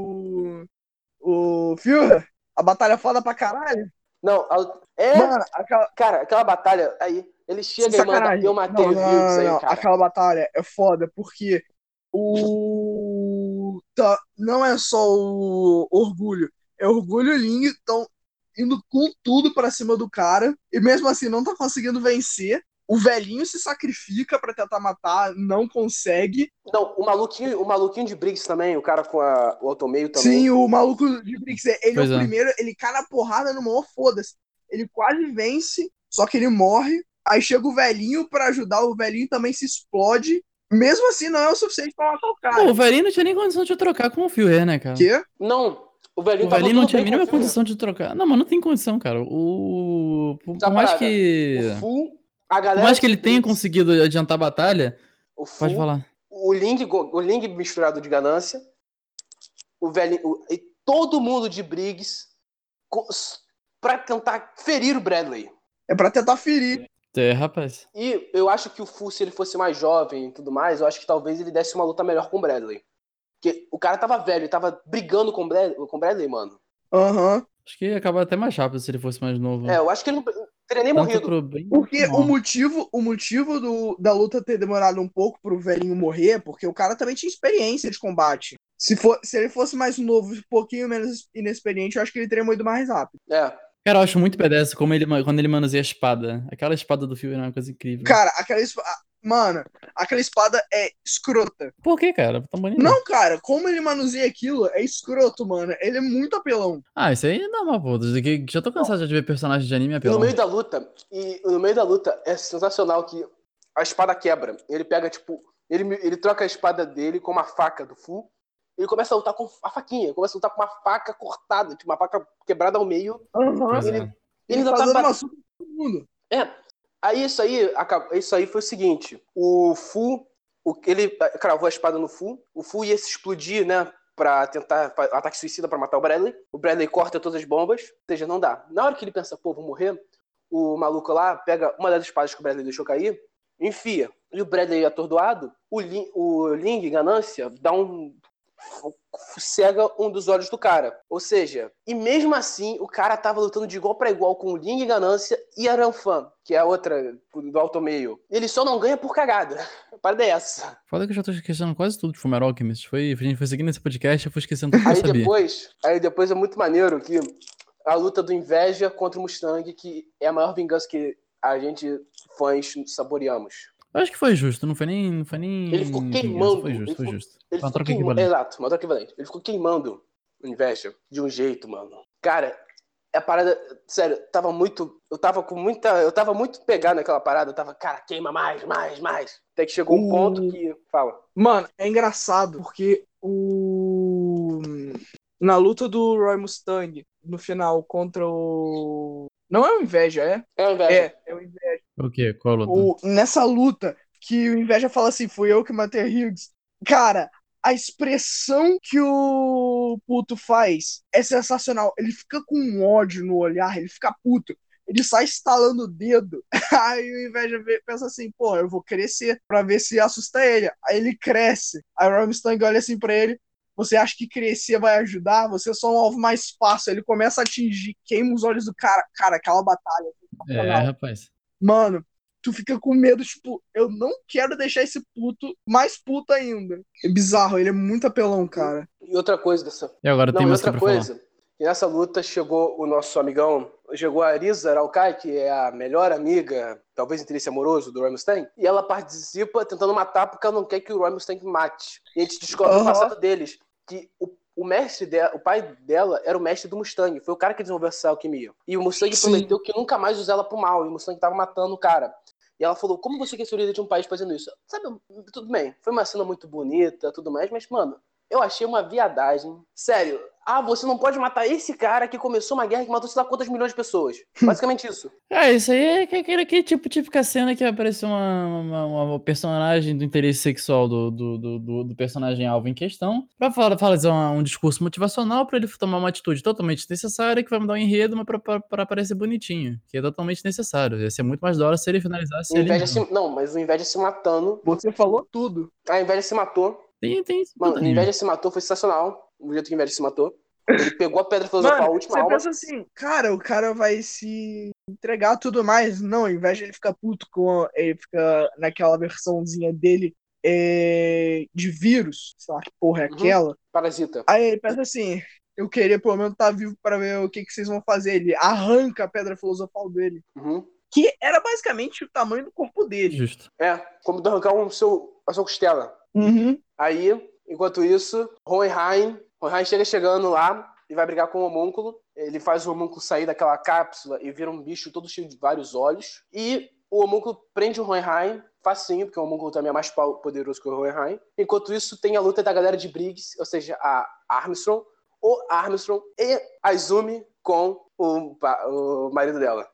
O Führer. A batalha foda pra caralho. Não, a- é. Mano, aquela. Cara, aquela batalha aí, ele chega e manda. Eu matei Não, o não, aí, cara. Aquela batalha é foda porque o. tá- não é só o Orgulho. É Orgulho e Ling estão indo com tudo pra cima do cara. E mesmo assim não tá conseguindo vencer. O velhinho se sacrifica pra tentar matar, não consegue. Não, o maluquinho, o maluquinho de Briggs também, o cara com a, o automeio também. Sim, o maluco de Briggs, ele Pois é o é. primeiro, ele cai na porrada no maior foda-se. Ele quase vence, só que ele morre. Aí chega o velhinho pra ajudar, o velhinho também se explode. Mesmo assim, não é o suficiente pra matar o Pô, cara. o velhinho não tinha nem condição de trocar com o Fury, né, cara? Quê? Não, o velhinho O velhinho não tinha a mínima condição de trocar. Não, mas não tem condição, cara. O. Por Essa por mais parada, que. O Fu, a galera. mais que ele tenha conseguido adiantar a batalha, O Fu, pode falar. o Ling, o Ling misturado de ganância, o velho, o- e todo mundo de Briggs pra tentar ferir o Bradley. É pra tentar ferir. É, rapaz. E eu acho que o Fu, se ele fosse mais jovem e tudo mais, eu acho que talvez ele desse uma luta melhor com o Bradley. Porque o cara tava velho, ele tava brigando com o Bradley, com o Bradley mano. Aham. Acho que ia acabar até mais rápido se ele fosse mais novo. É, eu acho que ele não teria nem Tanto morrido. Porque o motivo, o motivo do, da luta ter demorado um pouco pro velhinho morrer é porque o cara também tinha experiência de combate. Se, for, se ele fosse mais novo, um pouquinho menos inexperiente, eu acho que ele teria morrido mais rápido. É. Cara, eu acho muito pedaço como ele, quando ele manuseia a espada. Aquela espada do Fury é uma coisa incrível. Cara, aquela espada. Mano, aquela espada é escrota. Por que, cara? Bonito. Não, cara, como ele manuseia aquilo é escroto, mano. Ele é muito apelão. Ah, isso aí é normal, pô. Desde que- Já tô cansado de ver personagens de anime E no apelão. meio da luta, e no meio da luta é sensacional que a espada quebra. Ele pega, tipo, ele, ele troca a espada dele com uma faca do Fu. Ele começa a lutar com a faquinha, ele começa a lutar com uma faca cortada, tipo, uma faca quebrada ao meio. Pois ele- é. Ele Ele tá tá dando uma todo mundo. É. Aí isso aí, isso aí foi o seguinte: o Fu, o, ele cravou a espada no Fu, o Fu ia se explodir, né? Pra tentar fa- ataque suicida pra matar o Bradley. O Bradley corta todas as bombas, ou seja, não dá. Na hora que ele pensa, pô, vou morrer, o maluco lá pega uma das espadas que o Bradley deixou cair, enfia. E o Bradley atordoado, o, o Ling, ganância, dá um. Cega um dos olhos do cara. Ou seja, e mesmo assim, o cara tava lutando de igual pra igual com o Ling Ganância e a Ranfan, que é a outra do alto meio. Ele só não ganha por cagada. A parada é essa. Foda que eu já tô esquecendo quase tudo de Fullmetal Alchemist. Foi, a gente foi seguindo esse podcast, eu fui esquecendo tudo que eu Aí sabia. depois, aí depois é muito maneiro que a luta do Inveja contra o Mustang, que é a maior vingança que a gente, fãs, saboreamos. Acho que foi justo, não foi nem. Não foi nem Ele ficou queimando, Foi justo, foi justo. Ele Uma ficou troca queimando. Exato, uma troca equivalente. Ele ficou queimando o Inveja de um jeito, mano. Cara, a parada. Sério, tava muito. Eu tava com muita. Eu tava muito pegado naquela parada. Eu tava, cara, queima mais, mais, mais. Até que chegou um O- ponto que. Fala. Mano, é engraçado porque o. Na luta do Roy Mustang, no final, contra o. Não é o Inveja, é? É o Inveja. É, é o Inveja. O quê? Qual luta? O- nessa luta, que o Inveja fala assim: fui eu que matei Hughes. Cara, a expressão que o puto faz é sensacional. Ele fica com um ódio no olhar, ele fica puto. Ele sai estalando o dedo. Aí o Inveja pensa assim: pô, eu vou crescer pra ver se assusta ele. Aí ele cresce. Aí o Mustang olha assim pra ele. Você acha que crescer vai ajudar? Você é só um alvo mais fácil. Ele começa a atingir, queima os olhos do cara. Cara, aquela batalha. É, rapaz. Mano, tu fica com medo, tipo, eu não quero deixar esse puto mais puto ainda. É bizarro, ele é muito apelão, cara. E outra coisa dessa. E agora Não, tem e mais outra pra falar. coisa. E nessa luta chegou o nosso amigão, chegou a Arisa Araucai, que é a melhor amiga, talvez interesse amoroso do Roy Mustang, e ela participa tentando matar porque ela não quer que o Roy Mustang mate. E a gente descobre o Aham. passado deles, que o, o mestre dela, o pai dela era o mestre do Mustang, foi o cara que desenvolveu essa alquimia. E o Mustang Sim. prometeu que nunca mais usar ela pro mal, e o Mustang tava matando o cara. E ela falou, como você quer ser o líder de um país fazendo isso? Sabe, tudo bem, foi uma cena muito bonita, tudo mais, mas, mano, eu achei uma viadagem. Sério. Ah, você não pode matar esse cara que começou uma guerra que matou sei lá quantas milhões de pessoas. Basicamente isso. É, isso aí é que- aquele, aquele tipo típica cena que apareceu uma, uma, uma personagem do interesse sexual do, do, do, do- do personagem alvo em questão, pra falar, fazer um, um discurso motivacional pra ele tomar uma atitude totalmente necessária que vai mudar o enredo, mas pra, pra, pra parecer bonitinho, que é totalmente necessário. Ia ser muito mais da hora se ele finalizasse ele. Se... Não, mas o Inveja se matando. Você falou tudo. A Inveja se matou. Tem, tem. Mano, o Inveja se matou, foi sensacional. O jeito que o Inveja se matou. Ele pegou a pedra filosofal, a Mano, última você alma. pensa assim, cara, o cara vai se entregar tudo mais. Não, ao invés de ele ficar puto com. Ele fica naquela versãozinha dele é, de vírus, sei lá que porra é Uhum. aquela. Parasita. Aí ele pensa assim: eu queria pelo menos estar vivo pra ver o que, que vocês vão fazer. Ele arranca a pedra filosofal dele. Uhum. que era basicamente o tamanho do corpo dele. Justo. É, como de arrancar um seu, a sua costela. Uhum. Aí, enquanto isso, Hohenheim, Hohenheim chega chegando lá e vai brigar com o homúnculo. Ele faz o homúnculo sair daquela cápsula e vira um bicho todo cheio de vários olhos. E o homúnculo prende o Hohenheim, facinho, porque o homúnculo também é mais poderoso que o Hohenheim. Enquanto isso, tem a luta da galera de Briggs, ou seja, a Armstrong, o Armstrong e a Izumi com o, o marido dela.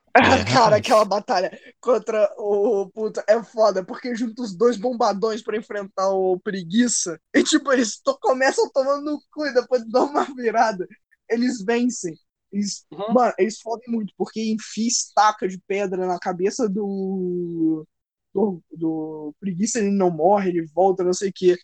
Cara, aquela batalha contra o puta é foda, porque junta os dois bombadões pra enfrentar o preguiça. E tipo, eles to- começam tomando no cu e depois dão uma virada. Eles vencem. Eles, Uhum. Mano, eles fodem muito, porque enfia estaca de pedra na cabeça do. do, do preguiça, ele não morre, ele volta, não sei o quê.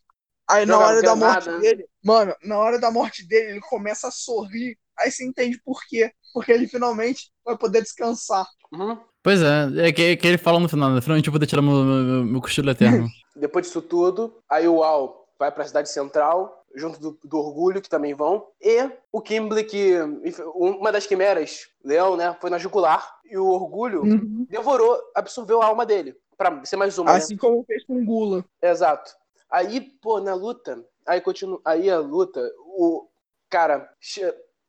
Aí na Joga hora da morte granada. dele, mano, na hora da morte dele, ele começa a sorrir. Aí você entende por quê. Porque ele finalmente vai poder descansar. Uhum. Pois é, é que, que ele fala no final, né? Finalmente eu vou poder tirar meu, meu, meu cochilo eterno. Depois disso tudo, aí o Al vai pra cidade central, junto do, do Orgulho, que também vão. E o Kimble, que uma das quimeras, Leão, né, foi na jugular. E o Orgulho Uhum. devorou, absorveu a alma dele. Pra ser mais uma, né? Assim como fez com o Gula. Exato. Aí, pô, na luta, aí continua, aí a luta, o cara,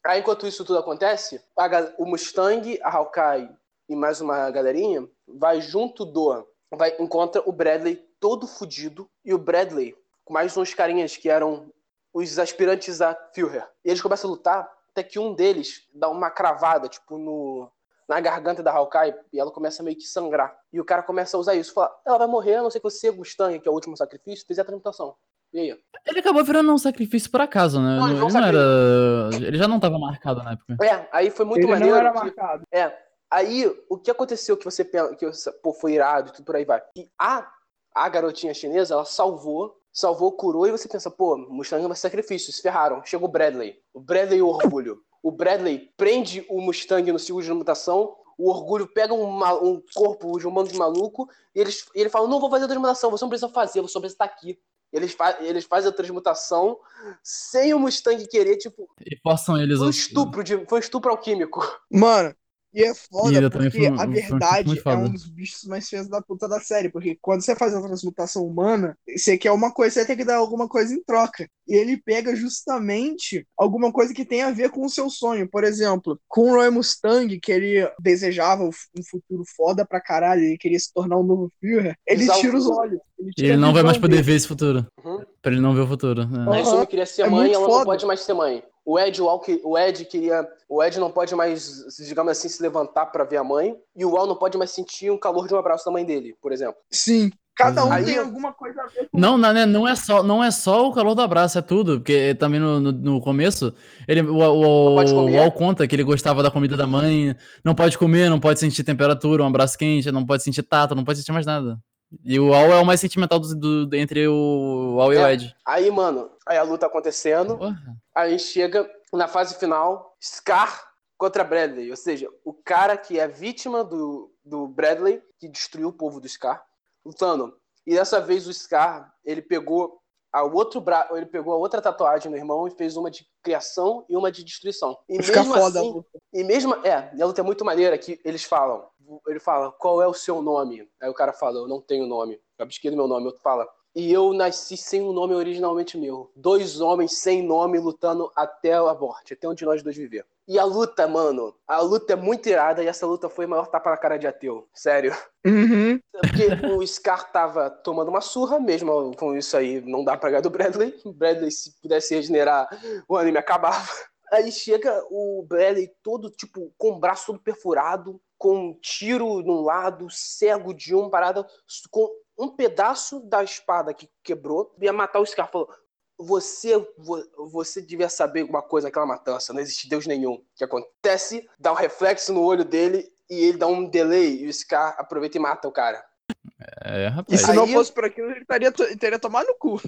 aí enquanto isso tudo acontece, a o Mustang, a Hawkeye e mais uma galerinha vai junto do, vai encontra o Bradley todo fudido e o Bradley com mais uns carinhas que eram os aspirantes a Führer. E eles começam a lutar até que um deles dá uma cravada, tipo no na garganta da Hawkeye e ela começa meio que sangrar. E o cara começa a usar isso. Fala, ela vai morrer, a não ser que você, Mustang, que é o último sacrifício, fizer a transmutação. E aí? Ele acabou virando um sacrifício por acaso, né? Não, ele Ele não não era. Ele já não tava marcado na época. É, aí foi muito ele maneiro. não era que- marcado. É. Aí, o que aconteceu que você pensa, que pô, foi irado e tudo por aí vai. Que a, a garotinha chinesa, ela salvou, salvou, curou, e você pensa, pô, Mustang vai ser sacrifício, se ferraram. Chega o Bradley. O Bradley e o orgulho. O Bradley prende o Mustang no ciclo de mutação, o orgulho pega um, um corpo de um bando de maluco, e eles, e ele fala, não vou fazer a transmutação, você não precisa fazer, você só precisa estar aqui. Eles, fa eles fazem a transmutação sem o Mustang querer, tipo, E forçam eles foi um estupro, de, foi um estupro alquímico. Mano, e é E foda ele também porque foi a verdade é um dos bichos mais feios da puta da série. Porque quando você faz a transmutação humana, você quer uma coisa, você tem que dar alguma coisa em troca. E ele pega justamente alguma coisa que tem a ver com o seu sonho. Por exemplo, com o Roy Mustang, que ele desejava um futuro foda pra caralho, ele queria se tornar um novo Führer, ele Usar o tira os olhos. Ele, E ele não vai mais poder ver esse futuro. Uhum. Pra ele não ver o futuro. né? A Aham. Izumi queria ser É mãe, ela foda. não pode mais ser mãe. O Ed, o, Al, que- o Ed queria. O Ed não pode mais, digamos assim, se levantar pra ver a mãe. E o Al não pode mais sentir o calor de um abraço da mãe dele, por exemplo. Sim. Cada um Aí- tem alguma coisa a ver com Não, não, né, não, é só, não é só o calor do abraço, é tudo. Porque também no, no, no começo, ele, o, o, o Al conta que ele gostava da comida da mãe. Não pode comer, não pode sentir temperatura, um abraço quente, não pode sentir tato, não pode sentir mais nada. E o Al é o mais sentimental do, do- entre o Al e o É. Ed. Aí, mano, aí a luta acontecendo. Porra. Aí chega na fase final, Scar contra Bradley. Ou seja, o cara que é vítima do, do Bradley, que destruiu o povo do Scar, lutando. E dessa vez o Scar, ele pegou a outro bra... ele pegou a outra tatuagem no irmão e fez uma de criação e uma de destruição. E Fica mesmo foda. assim, e mesmo, é, e a luta é muito maneira que eles falam, ele fala, qual é o seu nome? Aí o cara fala, eu não tenho nome. Eu abdiquei do meu nome. Outro fala, e eu nasci sem um nome originalmente meu. Dois homens sem nome lutando até a morte, até onde nós dois viver. E a luta, mano, a luta é muito irada e essa luta foi o maior tapa na cara de ateu. Sério. Uhum. Porque o Scar tava tomando uma surra, mesmo com isso aí, não dá pra ganhar do Bradley. O Bradley, se pudesse regenerar, o anime acabava. Aí chega o Bradley todo, tipo, com o braço todo perfurado, com um tiro num lado, cego de um, parada, com um pedaço da espada que quebrou, ia matar o Scar. Falou, você, vo- você devia saber alguma coisa daquela matança, não existe Deus nenhum. O que acontece, dá um reflexo no olho dele e ele dá um delay e o Scar aproveita e mata o cara. É, E rapaz. se não Aí- fosse por aquilo, ele teria, teria tomado no cu.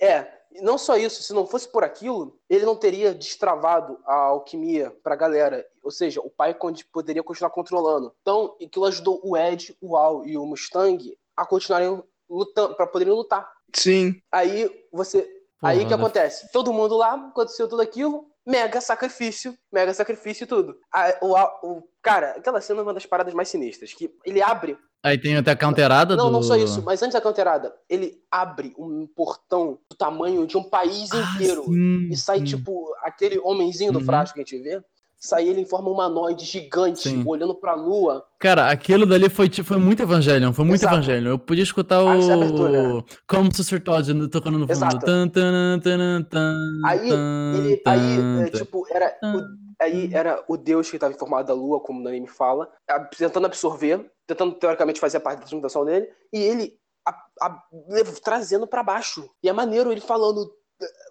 É, e não só isso, se não fosse por aquilo, ele não teria destravado a alquimia pra galera. Ou seja, o pai poderia continuar controlando. Então, aquilo ajudou o Ed, o Al e o Mustang a continuarem lutando, pra poderem lutar. Sim. Aí você. Aí o que Porra, acontece? Todo mundo lá, aconteceu tudo aquilo. Mega sacrifício, mega sacrifício e tudo. A- o, a- o- cara, aquela cena é uma das paradas mais sinistras, que ele abre Aí tem até a counterada não, do... não só isso, mas antes da canterada, ele abre um portão do tamanho de um país Ah, inteiro. sim, e sai, sim. tipo, aquele homenzinho do Uhum. frasco que a gente vê. Sai ele em forma humanoide gigante, Sim. olhando pra lua. Cara, aquilo dali foi, foi muito Evangelion, foi muito Exato. Evangelion. Eu podia escutar Ah, é a abertura. o. Como se Sir Todd no- tocando no fundo. Tan, tan, tan, Aí, ele, aí, é, tipo, era o, aí era o deus que estava em formato da lua, como o anime fala, a- tentando absorver, tentando teoricamente fazer parte da transmutação dele, e ele a- a- trazendo pra baixo. E é maneiro ele falando.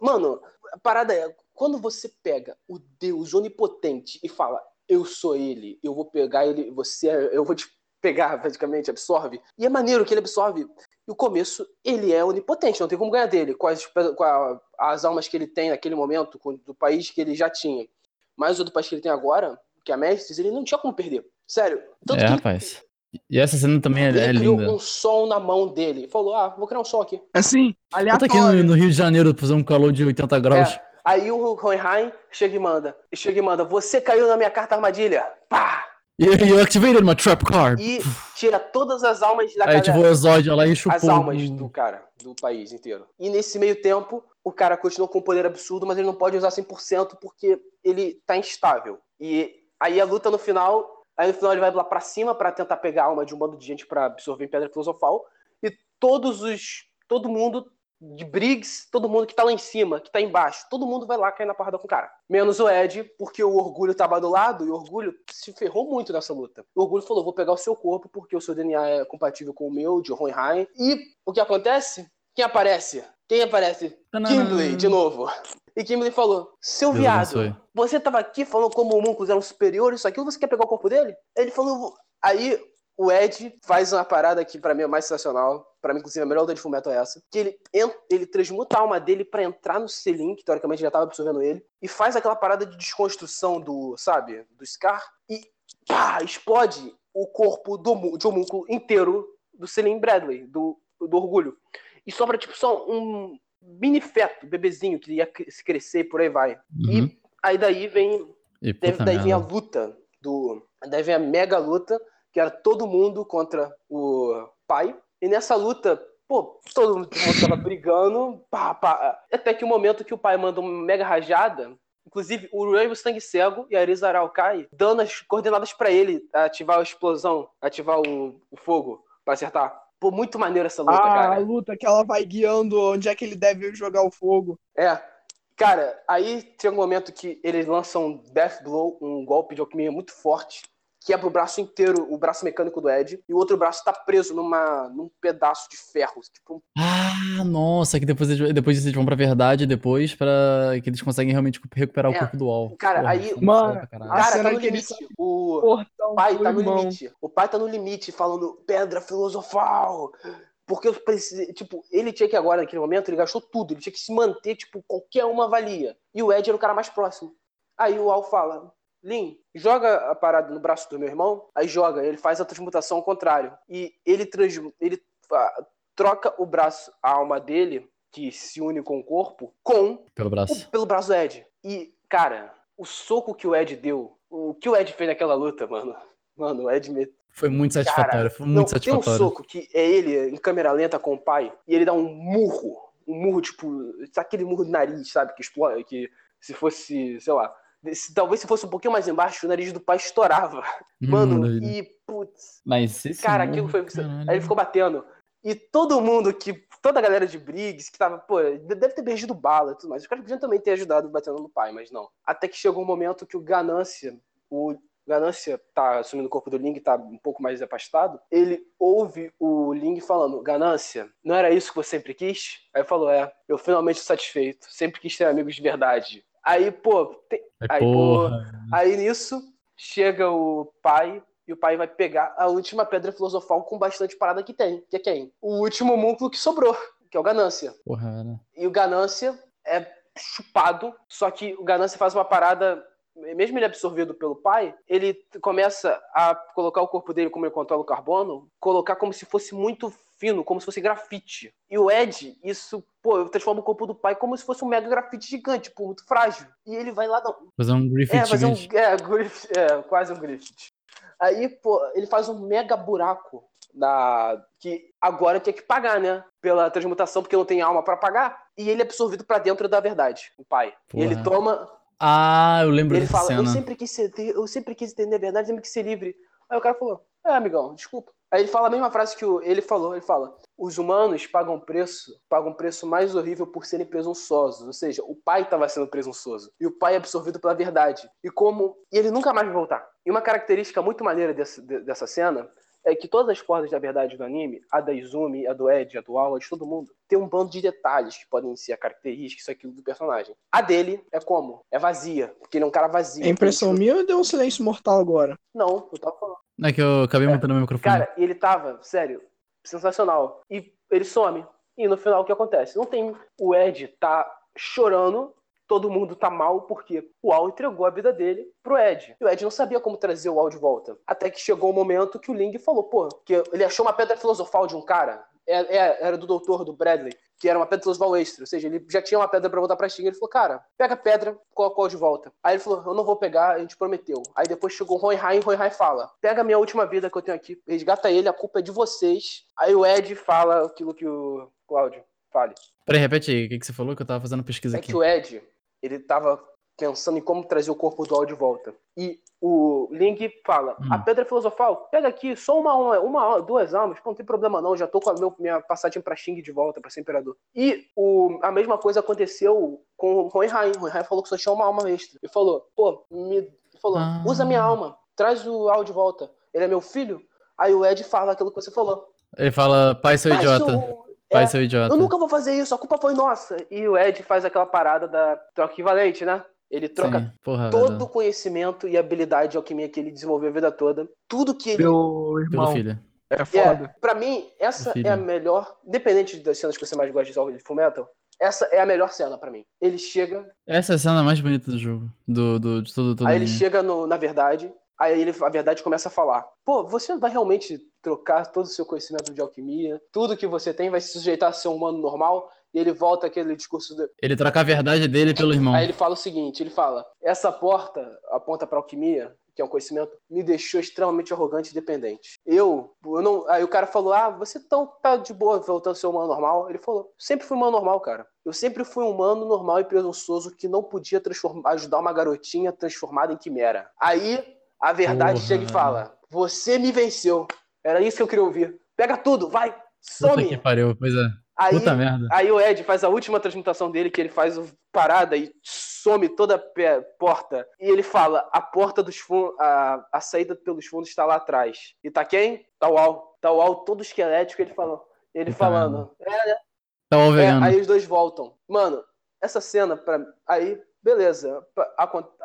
Mano, a parada é, quando você pega o deus onipotente e fala, eu sou ele, eu vou pegar ele, você, eu vou te pegar, praticamente, absorve. E é maneiro que ele absorve. E o começo, ele é onipotente, não tem como ganhar dele, com as, com a- as almas que ele tem naquele momento, com, do país que ele já tinha. Mas o do país que ele tem agora, que é a Mestres, ele não tinha como perder. Sério. Tanto É, que ele- rapaz. E essa cena também é, ele, é criou linda. um sol na mão dele. Falou, ah, vou criar um sol aqui. Assim, Eu tô aqui no, no Rio de Janeiro fazer um calor de 80 graus. É. Aí o Hohenheim chega e manda. Chega e manda, você caiu na minha carta armadilha. Pá! E eu activated my trap card. E tira todas as almas da Aí, tipo, o Exódio lá e chupou. as almas do cara, do país inteiro. E nesse meio tempo, o cara continua com um poder absurdo, mas ele não pode usar 100% porque ele tá instável. E aí a luta no final, aí no final ele vai lá pra cima pra tentar pegar a alma de um bando de gente pra absorver em Pedra Filosofal. E todos os. Todo mundo de Briggs, todo mundo que tá lá em cima, que tá embaixo, todo mundo vai lá cair na porrada com o cara. Menos o Ed, porque o Orgulho tava do lado e o Orgulho se ferrou muito nessa luta. O Orgulho falou: vou pegar o seu corpo porque o seu DNA é compatível com o meu, de Hohenheim. E o que acontece? Quem aparece? Quem aparece? Kimberly, de novo. E Kimberly falou: Seu Deus viado, abençoe. você tava aqui falando como homúnculos eram superiores, isso aquilo, você quer pegar o corpo dele? Ele falou. Aí o Ed faz uma parada que pra mim é mais sensacional. Pra mim, inclusive, a melhor luta de Fullmetal é essa. Que ele, ele transmuta a alma dele pra entrar no Selim, que teoricamente já tava absorvendo ele, e faz aquela parada de desconstrução do, sabe, do Scar, e pá, explode o corpo do, de homúnculo inteiro do Selim Bradley, do, do Orgulho. E sobra, tipo, só um mini feto, bebezinho, que ia se crescer e por aí vai. Uhum. E aí daí vem E Daí, daí vem a luta do. Daí vem a mega luta, que era todo mundo contra o pai. E nessa luta, pô, todo mundo tava brigando. Pá, pá. Até que o momento que o pai manda uma mega rajada. Inclusive, o Rainbow Sangue Cego e a Arisa Araukai dando as coordenadas pra ele ativar a explosão, ativar o, o fogo pra acertar. Pô, muito maneiro essa luta, Ah, a cara. luta que ela vai guiando onde é que ele deve jogar o fogo. É. Cara, aí tem um momento que eles lançam um Death Blow, um golpe de alquimia muito forte, quebra o braço inteiro, o braço mecânico do Ed, e o outro braço tá preso numa, num pedaço de ferro. Tipo, um- Ah, nossa, que depois, eles- depois eles vão pra verdade depois pra que eles conseguem realmente recuperar É, o corpo do Wall. cara, aí- isso é Mano, cara, tá no que ele limite. O Portão pai tá no irmão. limite. O pai tá no limite, falando pedra filosofal. Porque eu precisei, tipo, ele tinha que agora, naquele momento, ele gastou tudo, ele tinha que se manter, tipo, qualquer uma valia. E o Ed era o cara mais próximo. Aí o Al fala, Lin, joga a parada no braço do meu irmão, aí joga, ele faz a transmutação ao contrário. E ele, trans, ele troca o braço, a alma dele, que se une com o corpo, com Pelo o- braço. pelo braço do Ed. E, cara, o soco que o Ed deu, o que o Ed fez naquela luta, mano. Mano, o Ed me... Foi muito satisfatório, foi não, muito tem um satisfatório. soco que é ele em câmera lenta com o pai, e ele dá um murro. Um murro, tipo, aquele murro do nariz, sabe? Que explode, que se fosse, sei lá. Se- talvez se fosse um pouquinho mais embaixo, o nariz do pai estourava. Mano, Hum, e, putz, Mas esse Cara, morro, aquilo foi. caralho. Aí ele ficou batendo. E todo mundo que. Toda a galera de Briggs que tava, pô, deve ter perdido bala e tudo mais. Os caras podiam também ter ajudado batendo no pai, mas não. Até que chegou um momento que o Ganância, o Ganância tá assumindo o corpo do Ling, tá um pouco mais afastado. Ele ouve o Ling falando: Ganância, não era isso que você sempre quis? Aí falou: É, eu finalmente tô satisfeito. Sempre quis ter amigos de verdade. Aí, pô, Ai, aí, pô. Aí nisso, chega o pai e o pai vai pegar a última pedra filosofal com bastante parada que tem. Que é quem? O último homúnculo que sobrou, que é o Ganância. Porra, né? E o Ganância é chupado, só que o Ganância faz uma parada mesmo ele absorvido pelo pai, ele começa a colocar o corpo dele, como ele controla o carbono, colocar como se fosse muito fino, como se fosse grafite. E o Ed, isso, pô, transforma o corpo do pai como se fosse um mega grafite gigante, tipo, muito frágil. E ele vai lá, não. Fazer um Griffith É, fazer um, é, é, quase um Griffith. Aí, pô, ele faz um mega buraco na que agora tem que pagar, né? Pela transmutação, porque não tem alma pra pagar. E ele é absorvido pra dentro da verdade, o pai. E ele toma, Ah, eu lembro ele dessa fala, eu cena. sempre quis ser, eu sempre quis entender a verdade, sempre quis ser livre. Aí o cara falou, é, amigão, desculpa. Aí ele fala a mesma frase que o- ele falou, ele fala, os humanos pagam preço, pagam um preço mais horrível por serem presunçosos. Ou seja, o pai estava sendo presunçoso. E o pai é absorvido pela verdade. E como. E ele nunca mais vai voltar. E uma característica muito maneira desse- de- dessa cena é que todas as cordas da verdade do anime, a da Izumi, a do Ed, a do Awa, de todo mundo, tem um bando de detalhes que podem ser a característica, isso aquilo do personagem. A dele é como? É vazia, porque ele é um cara vazio. É impressão minha ou deu um silêncio mortal agora? Não, eu tava falando. É que eu acabei É. montando meu microfone. Cara, e ele tava, sério, sensacional. E ele some. E no final o que acontece? Não tem. O Ed tá chorando, todo mundo tá mal, porque o Al entregou a vida dele pro Ed. E o Ed não sabia como trazer o Al de volta. Até que chegou o momento que o Ling falou, pô, que ele achou uma pedra filosofal de um cara. É- é- Era do doutor, do Bradley, que era uma pedra filosofal extra. Ou seja, ele já tinha uma pedra pra voltar pra Xing. Ele falou, cara, pega a pedra, coloca o Al de volta. Aí ele falou, eu não vou pegar, a gente prometeu. Aí depois chegou o Roy Hai, e Hai fala, pega a minha última vida que eu tenho aqui, resgata ele, a culpa é de vocês. Aí o Ed fala aquilo que o Cláudio fale. Peraí, repete aí. O que, que você falou? Que eu tava fazendo pesquisa É aqui. que o Ed, ele tava pensando em como trazer o corpo do Al de volta. E o Ling fala: Hum. a pedra filosofal, pega aqui só uma alma, uma, duas almas, não tem problema não, já tô com a meu, minha passagem pra Xing de volta, pra ser imperador. E o, a mesma coisa aconteceu com o Hai. O falou que só tinha uma alma extra. Ele falou: pô, me. Falou: Ah. usa minha alma, traz o Al de volta. Ele é meu filho? Aí o Ed fala aquilo que você falou. Ele fala, pai, seu Mas idiota. Pai, é, seu idiota. eu nunca vou fazer isso, a culpa foi nossa. E o Ed faz aquela parada da troca equivalente, né? Ele troca Sim. Porra, todo o conhecimento e habilidade de alquimia que ele desenvolveu a vida toda. Tudo que ele. Meu Pelo irmão, filho. é É, foda. pra mim, essa é a melhor. Independente das cenas que você mais gosta de Soul de Fullmetal, essa é a melhor cena pra mim. Ele chega, Essa é a cena mais bonita do jogo. Do, do, de todo, todo aí ele chega no- na verdade, aí ele, a verdade começa a falar: pô, você vai realmente trocar todo o seu conhecimento de alquimia, tudo que você tem vai se sujeitar a ser um humano normal. E ele volta aquele discurso do, Ele troca a verdade dele pelo irmão. Aí ele fala o seguinte, ele fala, essa porta, aponta pra alquimia, que é um conhecimento, me deixou extremamente arrogante e dependente. Eu, eu não... Aí o cara falou, ah, você tão, tá de boa voltando a ser humano normal? Ele falou, sempre fui humano normal, cara. Eu sempre fui um humano normal e presunçoso que não podia transformar, ajudar uma garotinha transformada em quimera. Aí a verdade Porra. chega e fala, você me venceu. Era isso que eu queria ouvir. Pega tudo, vai, Puta que some. pariu, pois é. Aí, Puta merda. Aí o Ed faz a última transmutação dele, que ele faz o parada e some toda a porta. E ele fala: a porta dos fundos, a, a saída pelos fundos está lá atrás. E tá quem? Tá o Al. Tá o Al todo esquelético, ele falou. Ele Puta falando. É, Tá o é, aí os dois voltam. Mano, essa cena, pra... aí, beleza.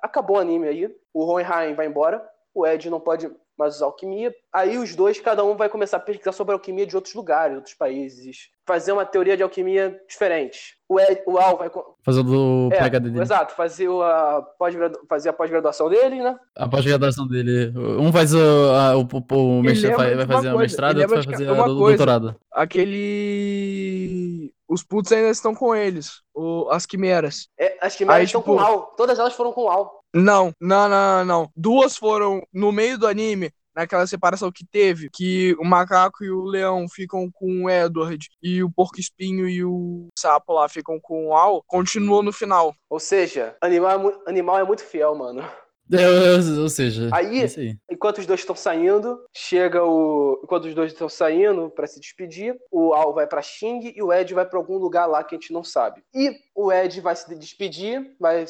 Acabou o anime aí. O Hohenheim vai embora. O Ed não pode mais usar alquimia. Aí os dois, cada um vai começar a pesquisar sobre alquimia de outros lugares, outros países. Fazer uma teoria de alquimia diferente. O, Ed, o Al vai. Fazer o É, PhD dele. exato, fazer a pós-gradu- fazer a pós-graduação dele, né? A pós-graduação dele. Um faz o, a, o, o, o mestre- vai, fazer o mestrado, e outro vai fazer o doutorado. Aquele. Os putos ainda estão com eles. O... As quimeras. É, as quimeras Aí, estão tipo- com o Al. Todas elas foram com o Al. Não, não, não, não. Duas foram no meio do anime, naquela separação que teve, que o macaco e o leão ficam com o Edward e o porco espinho e o sapo lá ficam com o Al. Continuou no final. Ou seja, animal é, animal é muito fiel, mano. Ou, seja, Aí- é aí. Enquanto os dois estão saindo, chega o. Enquanto os dois estão saindo pra se despedir, o Al vai pra Xing e o Ed vai pra algum lugar lá que a gente não sabe. E o Ed vai se despedir, vai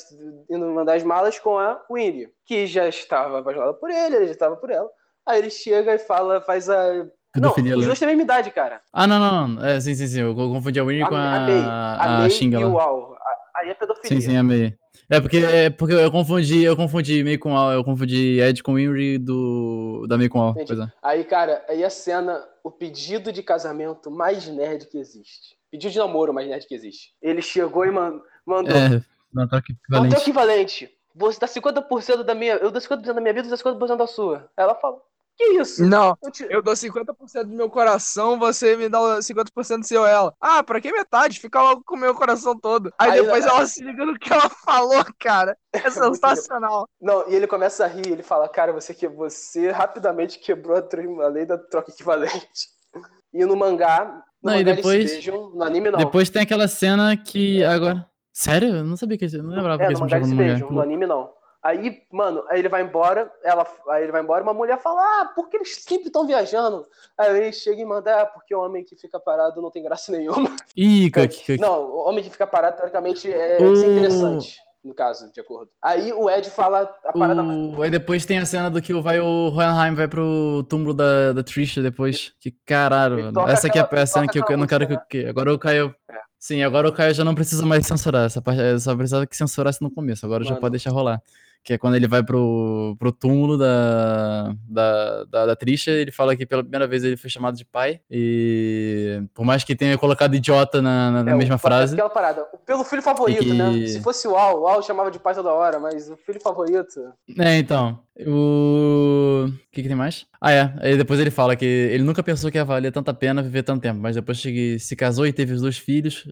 indo mandar as malas com a Winnie, que já estava apaixonada por ele, ele já estava por ela. Aí ele chega e fala, faz a. Não, os dois têm a mesma idade, cara. Ah, não, não, não. É, sim, sim, sim. Eu confundi a Winnie com a, a May. a, A Xinga e o. Al. A- Aí é pedofilia. Sim, sim, a May. É porque, é porque eu confundi, eu confundi May com Al, eu confundi Ed com Winry do da May com Al. É. Aí, cara, aí a cena, o pedido de casamento mais nerd que existe. Pedido de namoro mais nerd que existe. Ele chegou e man- mandou. É, não, tá aqui, Não tem valente. equivalente. você dá 50% da minha. Eu dou 50% da minha vida, você dá 50% da sua. Ela fala, que isso? Não, Eu te- eu dou 50% do meu coração, você me dá 50% do seu ela. Ah, pra que metade? Fica logo com o meu coração todo. Aí, Aí, depois né? ela se liga no que ela falou, cara. É sensacional. Não, e ele começa a rir, ele fala, cara, você que você rapidamente quebrou a, lei da troca equivalente. E no mangá, no Não, e mangá depois- beijam, no anime não. Depois tem aquela cena que agora. Sério? Eu não sabia que não lembrava é, que no esse mangá jogo eles no se mangá. beijam, no anime não. Aí, mano, aí ele vai embora, ela, aí ele vai embora, uma mulher fala, ah, por que eles sempre estão viajando? Aí ele chega e manda, ah, porque o homem que fica parado não tem graça nenhuma. Ih, Cook, Cook. Não, o homem que fica parado, teoricamente, é O- desinteressante, no caso, de acordo. Aí o Ed fala a parada O... Aí depois tem a cena do que o- vai, o Hohenheim vai pro túmulo da, da Trisha depois. Que caralho, mano. Essa aqui é a cena que eu, eu não quero que, música, que. Agora o Caio. É. Sim, agora o Caio já não precisa mais censurar. Essa parte só precisava que censurasse no começo. Agora já Mano. pode deixar rolar. Que é quando ele vai pro, pro túmulo da, da, da, da Trisha, ele fala que pela primeira vez ele foi chamado de pai. E por mais que tenha colocado idiota na, na- na É, mesma o- frase. Aquela parada. Pelo filho favorito, que- né? Se fosse o Al, o Al chamava de pai toda hora, mas o filho favorito. É, então. O. O que, que tem mais? Ah, é. Aí depois ele fala que ele nunca pensou que ia valer tanta pena viver tanto tempo, mas depois que se casou e teve os dois filhos,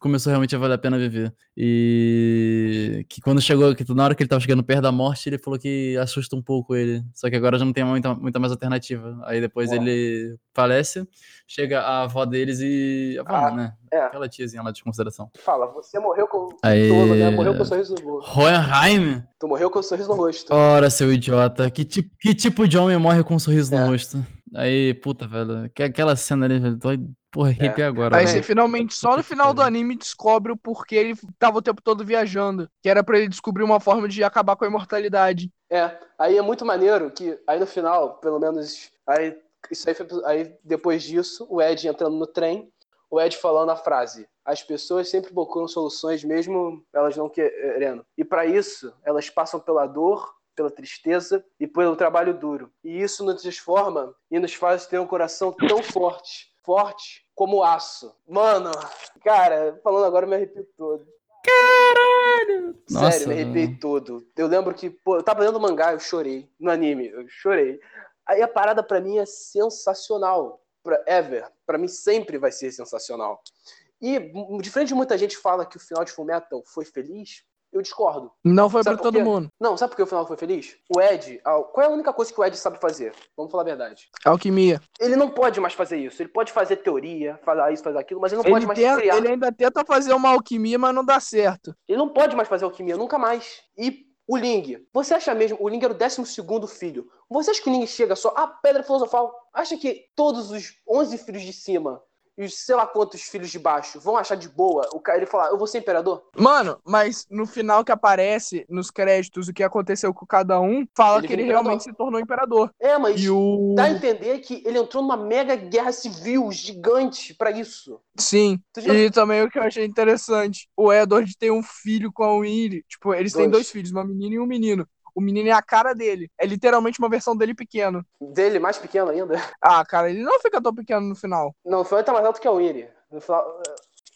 começou realmente a valer a pena viver. E que quando chegou, que na hora que ele tava chegando perto da morte, ele falou que assusta um pouco ele. Só que agora já não tem muita, muita mais alternativa. Aí depois Uau. ele falece, chega a avó deles e. A avó, Ah, né? é. Aquela tiazinha lá de consideração. Fala, você morreu com. Aí- Tolo, né? Morreu com um sorriso no rosto. Hohenheim? Tu morreu com um sorriso no rosto. Ora, seu idiota. Que tipo, que tipo de homem morre com um sorriso É. no rosto? Aí, puta, velho. Que, aquela cena ali, velho. Porra, arrepiar agora. Aí velho. você finalmente, só no final do anime, descobre o porquê ele tava o tempo todo viajando. Que era pra ele descobrir uma forma de acabar com a imortalidade. É, aí é muito maneiro que aí no final, pelo menos, aí, isso aí, foi, aí depois disso, o Ed entrando no trem, o Ed falando a frase: as pessoas sempre procuram soluções mesmo elas não querendo. E para isso, elas passam pela dor, pela tristeza e pelo trabalho duro. E isso nos transforma e nos faz ter um coração tão forte, forte como aço. Mano, cara, falando agora eu me arrepio todo. Nossa, Sério, me arrepiei todo. Eu lembro que, pô, eu tava lendo mangá, eu chorei. No anime, eu chorei. Aí a parada pra mim é sensacional. Pra ever. Pra mim sempre vai ser sensacional. E, diferente de muita gente fala que o final de Fullmetal foi feliz, eu discordo. Não foi por todo mundo. Não, sabe por que o final foi feliz? O Ed, a- qual é a única coisa que o Ed sabe fazer? Vamos falar a verdade. Alquimia. Ele não pode mais fazer isso. Ele pode fazer teoria, falar isso, fazer aquilo, mas ele não pode Ele, mais tenta- criar. ele ainda tenta fazer uma alquimia, mas não dá certo. Ele não pode mais fazer alquimia, nunca mais. E o Ling, você acha mesmo, o Ling era o 12 filho. Você acha que o Ling chega só, ah, pedra filosofal? Acha que todos os 11 filhos de cima e os sei lá quantos filhos de baixo vão achar de boa o cara ele falar, eu vou ser imperador? Mano, mas no final que aparece nos créditos o que aconteceu com cada um, fala Ele que ele imperador. realmente se tornou imperador. É, mas E o. dá a entender que ele entrou numa mega guerra civil gigante pra isso. Sim. Já- E também o que eu achei interessante: o Edward tem um filho com a Winnie. Tipo, eles têm Dois. dois filhos, uma menina e um menino. O menino é a cara dele. É literalmente uma versão dele pequeno. Dele mais pequeno ainda. Ah, cara, ele não fica tão pequeno no final. Não, o final tá mais alto que a Winnie. No final,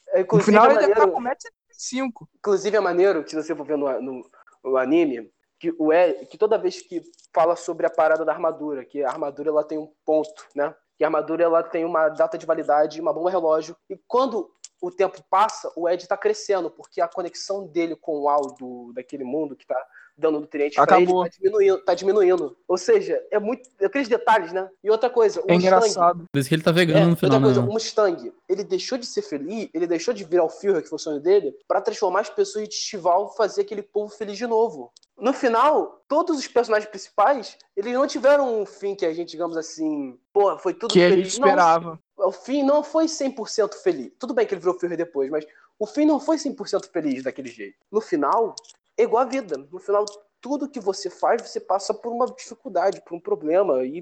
é, No final é ele deve estar maneiro- com 1,75m. Inclusive é maneiro que se você for ver no, no- no anime, que, o Ed, que toda vez que fala sobre a parada da armadura, que a armadura ela tem um ponto, né? Que a armadura ela tem uma data de validade, uma bomba relógio. E quando o tempo passa, o Ed tá crescendo, porque a conexão dele com o Al do, daquele mundo que tá dando nutrientes pra ele Acabou. tá diminuindo, tá diminuindo. Ou seja, é muito. Aqueles detalhes, né? E outra coisa, o É Mustang, engraçado. Por isso que ele tá é, vegano no outra final, coisa, né? o Mustang, ele deixou de ser feliz, ele deixou de virar o Führer, que foi o sonho dele, pra transformar as pessoas de Estival fazer aquele povo feliz de novo. No final, todos os personagens principais, eles não tiveram um fim que a gente, digamos assim, pô, foi tudo Que a feliz. gente Não, esperava. o fim não foi 100% feliz. Tudo bem que ele virou Führer depois, mas o fim não foi 100% feliz daquele jeito. No final, é igual a vida. No final, tudo que você faz, você passa por uma dificuldade, por um problema, e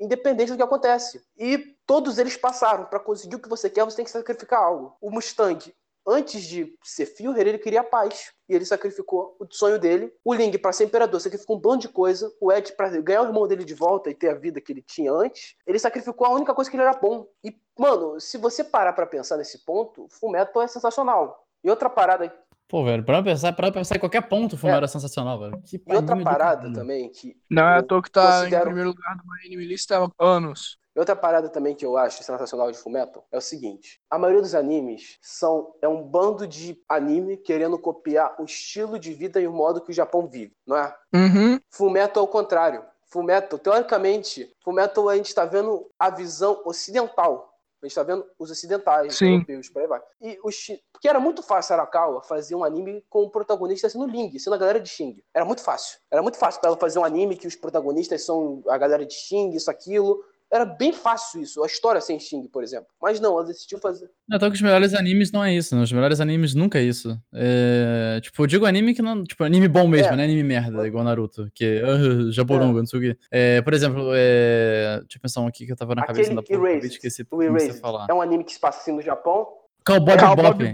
independente do que acontece. E todos eles passaram. Para conseguir o que você quer, você tem que sacrificar algo. O Mustang, antes de ser Führer, ele queria paz. E ele sacrificou o sonho dele. O Ling, para ser imperador, sacrificou um bando de coisa. O Ed, para ganhar o irmão dele de volta e ter a vida que ele tinha antes, ele sacrificou a única coisa que ele era bom. E, mano, se você parar para pensar nesse ponto, Fullmetal é sensacional. E outra parada Pô, velho, pra pensar, pra pensar em qualquer ponto, o Fumero era sensacional, velho. Que E outra do parada também que Não é à eu toa que tá considero- em primeiro lugar do Anime List há anos. E outra parada também que eu acho sensacional de Fullmetal é o seguinte: a maioria dos animes são é um bando de anime querendo copiar o estilo de vida e o modo que o Japão vive, não é? Uhum. Fullmetal é o contrário. Fullmetal, teoricamente, Fullmetal a gente tá vendo a visão ocidental. A gente tá vendo os ocidentais, Sim. europeus, por aí vai. E o Shi- Porque era muito fácil a Arakawa fazer um anime com o protagonista sendo Ling, sendo a galera de Xing. Era muito fácil. Era muito fácil pra ela fazer um anime que os protagonistas são a galera de Xing, isso, aquilo. Era bem fácil isso, a história sem Xing, por exemplo. Mas não, ela decidiu fazer. Não, então que os melhores animes não é isso, né? Os melhores animes nunca é isso. É, tipo, eu digo anime que não. Tipo, anime bom mesmo, É. né? Anime merda, igual Naruto. Que uh, Japoronga, não sei o quê. É, por exemplo, é, deixa eu pensar um aqui que eu tava na cabeça Aquele da porra. esquecer o Erased, falar. é um anime que se passa assim no Japão. Cowboy Bebop.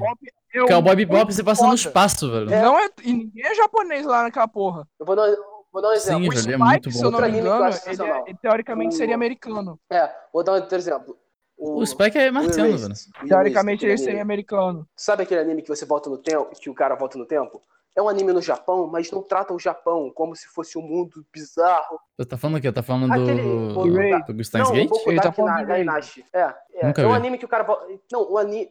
É um Cowboy Bebop muito você passa no espaço, velho. Não é, e ninguém é japonês lá naquela porra. Eu vou dar, vou dar um Sim, exemplo. O velho, Spike, é muito se bom, eu não me engano, ele, é- sensacional. ele teoricamente O- seria americano. É, vou dar outro exemplo. O, O Spike é marciano, velho. Teoricamente ele seria americano. Sabe aquele anime que você volta no tempo, que o cara volta no tempo? É um anime no Japão, mas não trata o Japão como se fosse um mundo bizarro. Você tá falando o quê? Tá falando Aquele- do. o- do Steins não, um Gate? pouco Ele tá falando Erased. Nainashi. É, é, Nunca é um vi. anime que o cara volta. Não, o anime.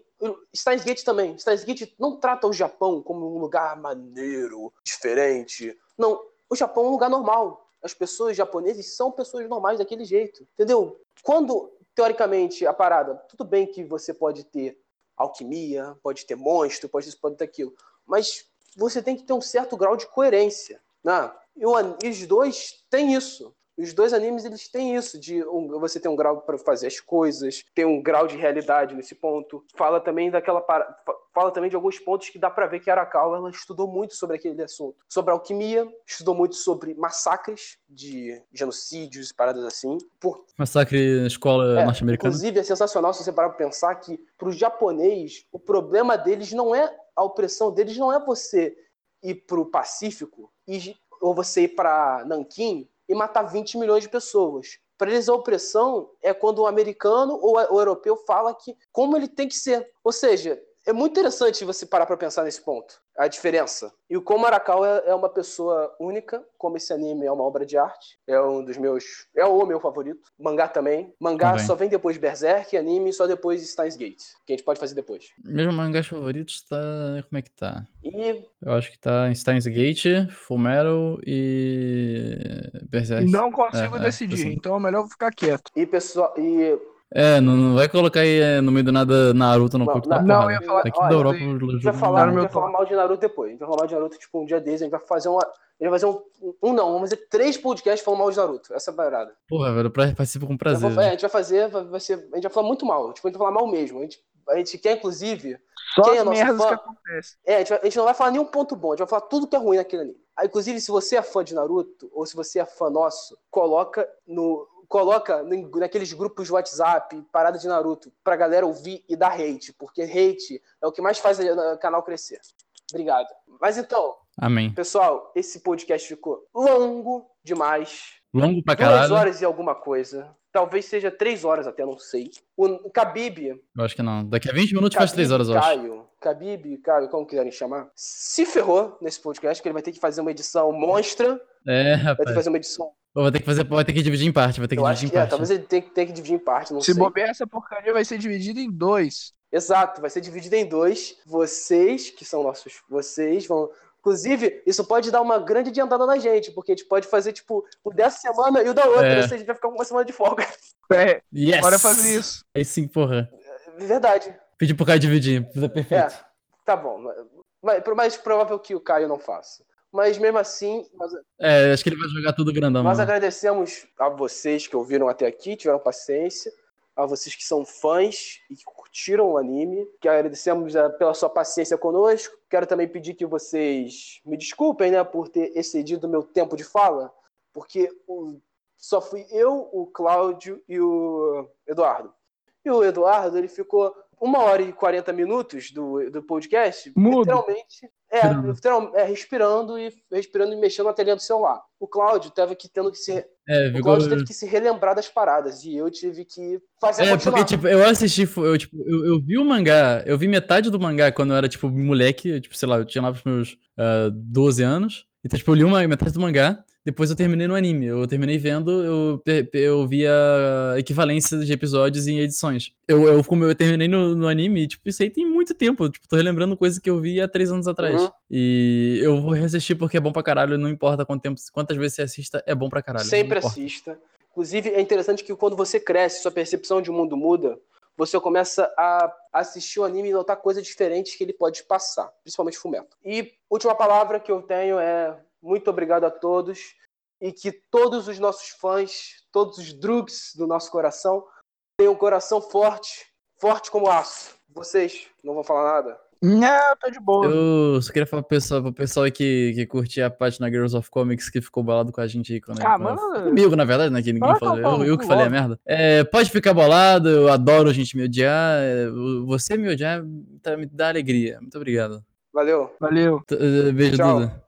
Steins Gate também. Steins Gate não trata o Japão como um lugar maneiro, diferente. Não, o Japão é um lugar normal. As pessoas japonesas são pessoas normais daquele jeito. Entendeu? Quando, teoricamente, a parada, tudo bem que você pode ter alquimia, pode ter monstro, pode isso, pode ter aquilo. Mas você tem que ter um certo grau de coerência. Né? E os dois têm isso. Os dois animes eles têm isso de um- você tem um grau para fazer as coisas, tem um grau de realidade nesse ponto. Fala também daquela para- fa- fala também de alguns pontos que dá para ver que a Arakawa ela estudou muito sobre aquele assunto, sobre alquimia, estudou muito sobre massacres de genocídios e paradas assim. Por, Massacre na escola é, norte-americana. Inclusive, é sensacional se você parar pra pensar que, pro japonês, o problema deles não é a opressão deles, não é você ir pro Pacífico e, ou você ir pra Nanquim e matar 20 milhões de pessoas. Para eles, a opressão é quando o americano ou o europeu fala que como ele tem que ser. Ou seja, é muito interessante você parar pra pensar nesse ponto, a diferença. E o como Arakawa é é uma pessoa única, como esse anime é uma obra de arte, é um dos meus, é o meu favorito. Mangá também. Mangá Também. só vem depois de Berserk, anime só depois de Steins Gate, que a gente pode fazer depois. Meus mangás favoritos tá. Como é que tá? E Eu acho que tá em Steins Gate, Fullmetal e. Berserk. Não consigo É, é, decidir, assim. então é melhor ficar quieto. e pessoal, e É, não, não vai colocar aí é, no meio do nada Naruto no Não, curto não, da não, eu ia falar- Aqui olha, da Europa, eu o a gente vai jogo falar, Tá a no gente meu vai falar mal de Naruto depois. A gente vai falar mal de Naruto tipo um dia desses, a gente vai fazer uma a gente vai fazer um, um não, vamos fazer três podcasts falando mal de Naruto. Essa é a parada. Porra, velho, pra- participo com Eu prazer. vou- é, a gente vai fazer, vai, vai ser, a gente vai falar muito mal. Tipo, a gente vai falar mal mesmo. A gente, a gente quer, inclusive, Só Quem é as nosso merdas fã? que acontecem. É, a gente, vai- a gente não vai falar nenhum ponto bom, a gente vai falar tudo que é ruim naquele anime. Inclusive, se você é fã de Naruto, ou se você é fã nosso, coloca no. Coloca naqueles grupos de WhatsApp, parada de Naruto, pra galera ouvir e dar hate, porque hate é o que mais faz o canal crescer. Obrigado. Mas então, Amém. pessoal, esse podcast ficou longo demais. Longo pra Duas caralho. horas e alguma coisa. Talvez seja três horas até, não sei. O Khabib, Eu acho que não. Daqui a 20 minutos faz 3 horas, eu acho. Caio, Khabib, Caio, como quiserem chamar, se ferrou nesse podcast, que ele vai ter que fazer uma edição monstra, É, vai ter que rapaz. fazer uma edição. Pô, Vai ter que fazer, vai ter que dividir em parte, vai ter que Eu dividir acho em que é, parte. talvez ele tenha, que- tenha que dividir em parte, não Se sei. bobear, essa porcaria vai ser dividida em dois. Exato, vai ser dividido em dois. Vocês, que são nossos, vocês vão. Inclusive, isso pode dar uma grande adiantada na gente, porque a gente pode fazer, tipo, o dessa semana e o da outra, É. ou seja, a gente vai ficar com uma semana de folga. É, Yes! bora fazer isso. Aí sim, porra. Verdade. Pedi pro cara dividir. É perfeito. Tá bom. Mas, mais provável que o Caio não faça. Mas mesmo assim, nós, É, acho que ele vai jogar tudo grandão. Nós mano. agradecemos a vocês que ouviram até aqui, tiveram paciência, a vocês que são fãs e que curtiram o anime, que agradecemos eh, pela sua paciência conosco. Quero também pedir que vocês me desculpem, né, por ter excedido o meu tempo de fala, porque o- só fui eu, o Cláudio e o Eduardo. E o Eduardo, ele ficou uma hora e 40 minutos do, do podcast, Mudo. literalmente, é, Respirando. literal- é, respirando e respirando e mexendo na telinha do celular. O Cláudio teve que tendo que se. É, O ficou... Cláudio teve que se relembrar das paradas. E eu tive que fazer É, continuar. porque, tipo, eu assisti, eu, tipo, eu, eu vi o mangá, eu vi metade do mangá quando eu era, tipo, moleque, eu, tipo, sei lá, eu tinha lá pros meus ah, 12 anos. Então, tipo, eu li uma metade do mangá, depois eu terminei no anime. Eu terminei vendo, eu, eu vi a equivalência de episódios em edições. Eu, eu, como eu terminei no, no anime, tipo, isso aí tem muito tempo. Tipo, tô relembrando coisa que eu vi há três anos atrás. Uhum. E eu vou reassistir porque é bom pra caralho, não importa quanto tempo, quantas vezes você assista, é bom pra caralho. Sempre assista. Inclusive, é interessante que quando você cresce, sua percepção de mundo muda, você começa a assistir o anime e notar coisas diferentes que ele pode passar, principalmente Fumeto. E última palavra que eu tenho é muito obrigado a todos e que todos os nossos fãs, todos os drugs do nosso coração, tenham um coração forte, forte como aço. Vocês não vão falar nada? Não, tá de boa. Eu só queria falar pro pessoal, pro pessoal aí que, que curte a página Girls of Comics que ficou bolado com a gente aí. Quando, Ah, quando- mano. Comigo, na verdade, né? Que ninguém Ah, falou. tá eu, bom, eu que falei a merda. É, pode ficar bolado, eu adoro a gente me odiar. é, Você me odiar tá- me dá alegria. Muito obrigado. Valeu. Valeu. T- eh, Beijo, Tchau. Duda.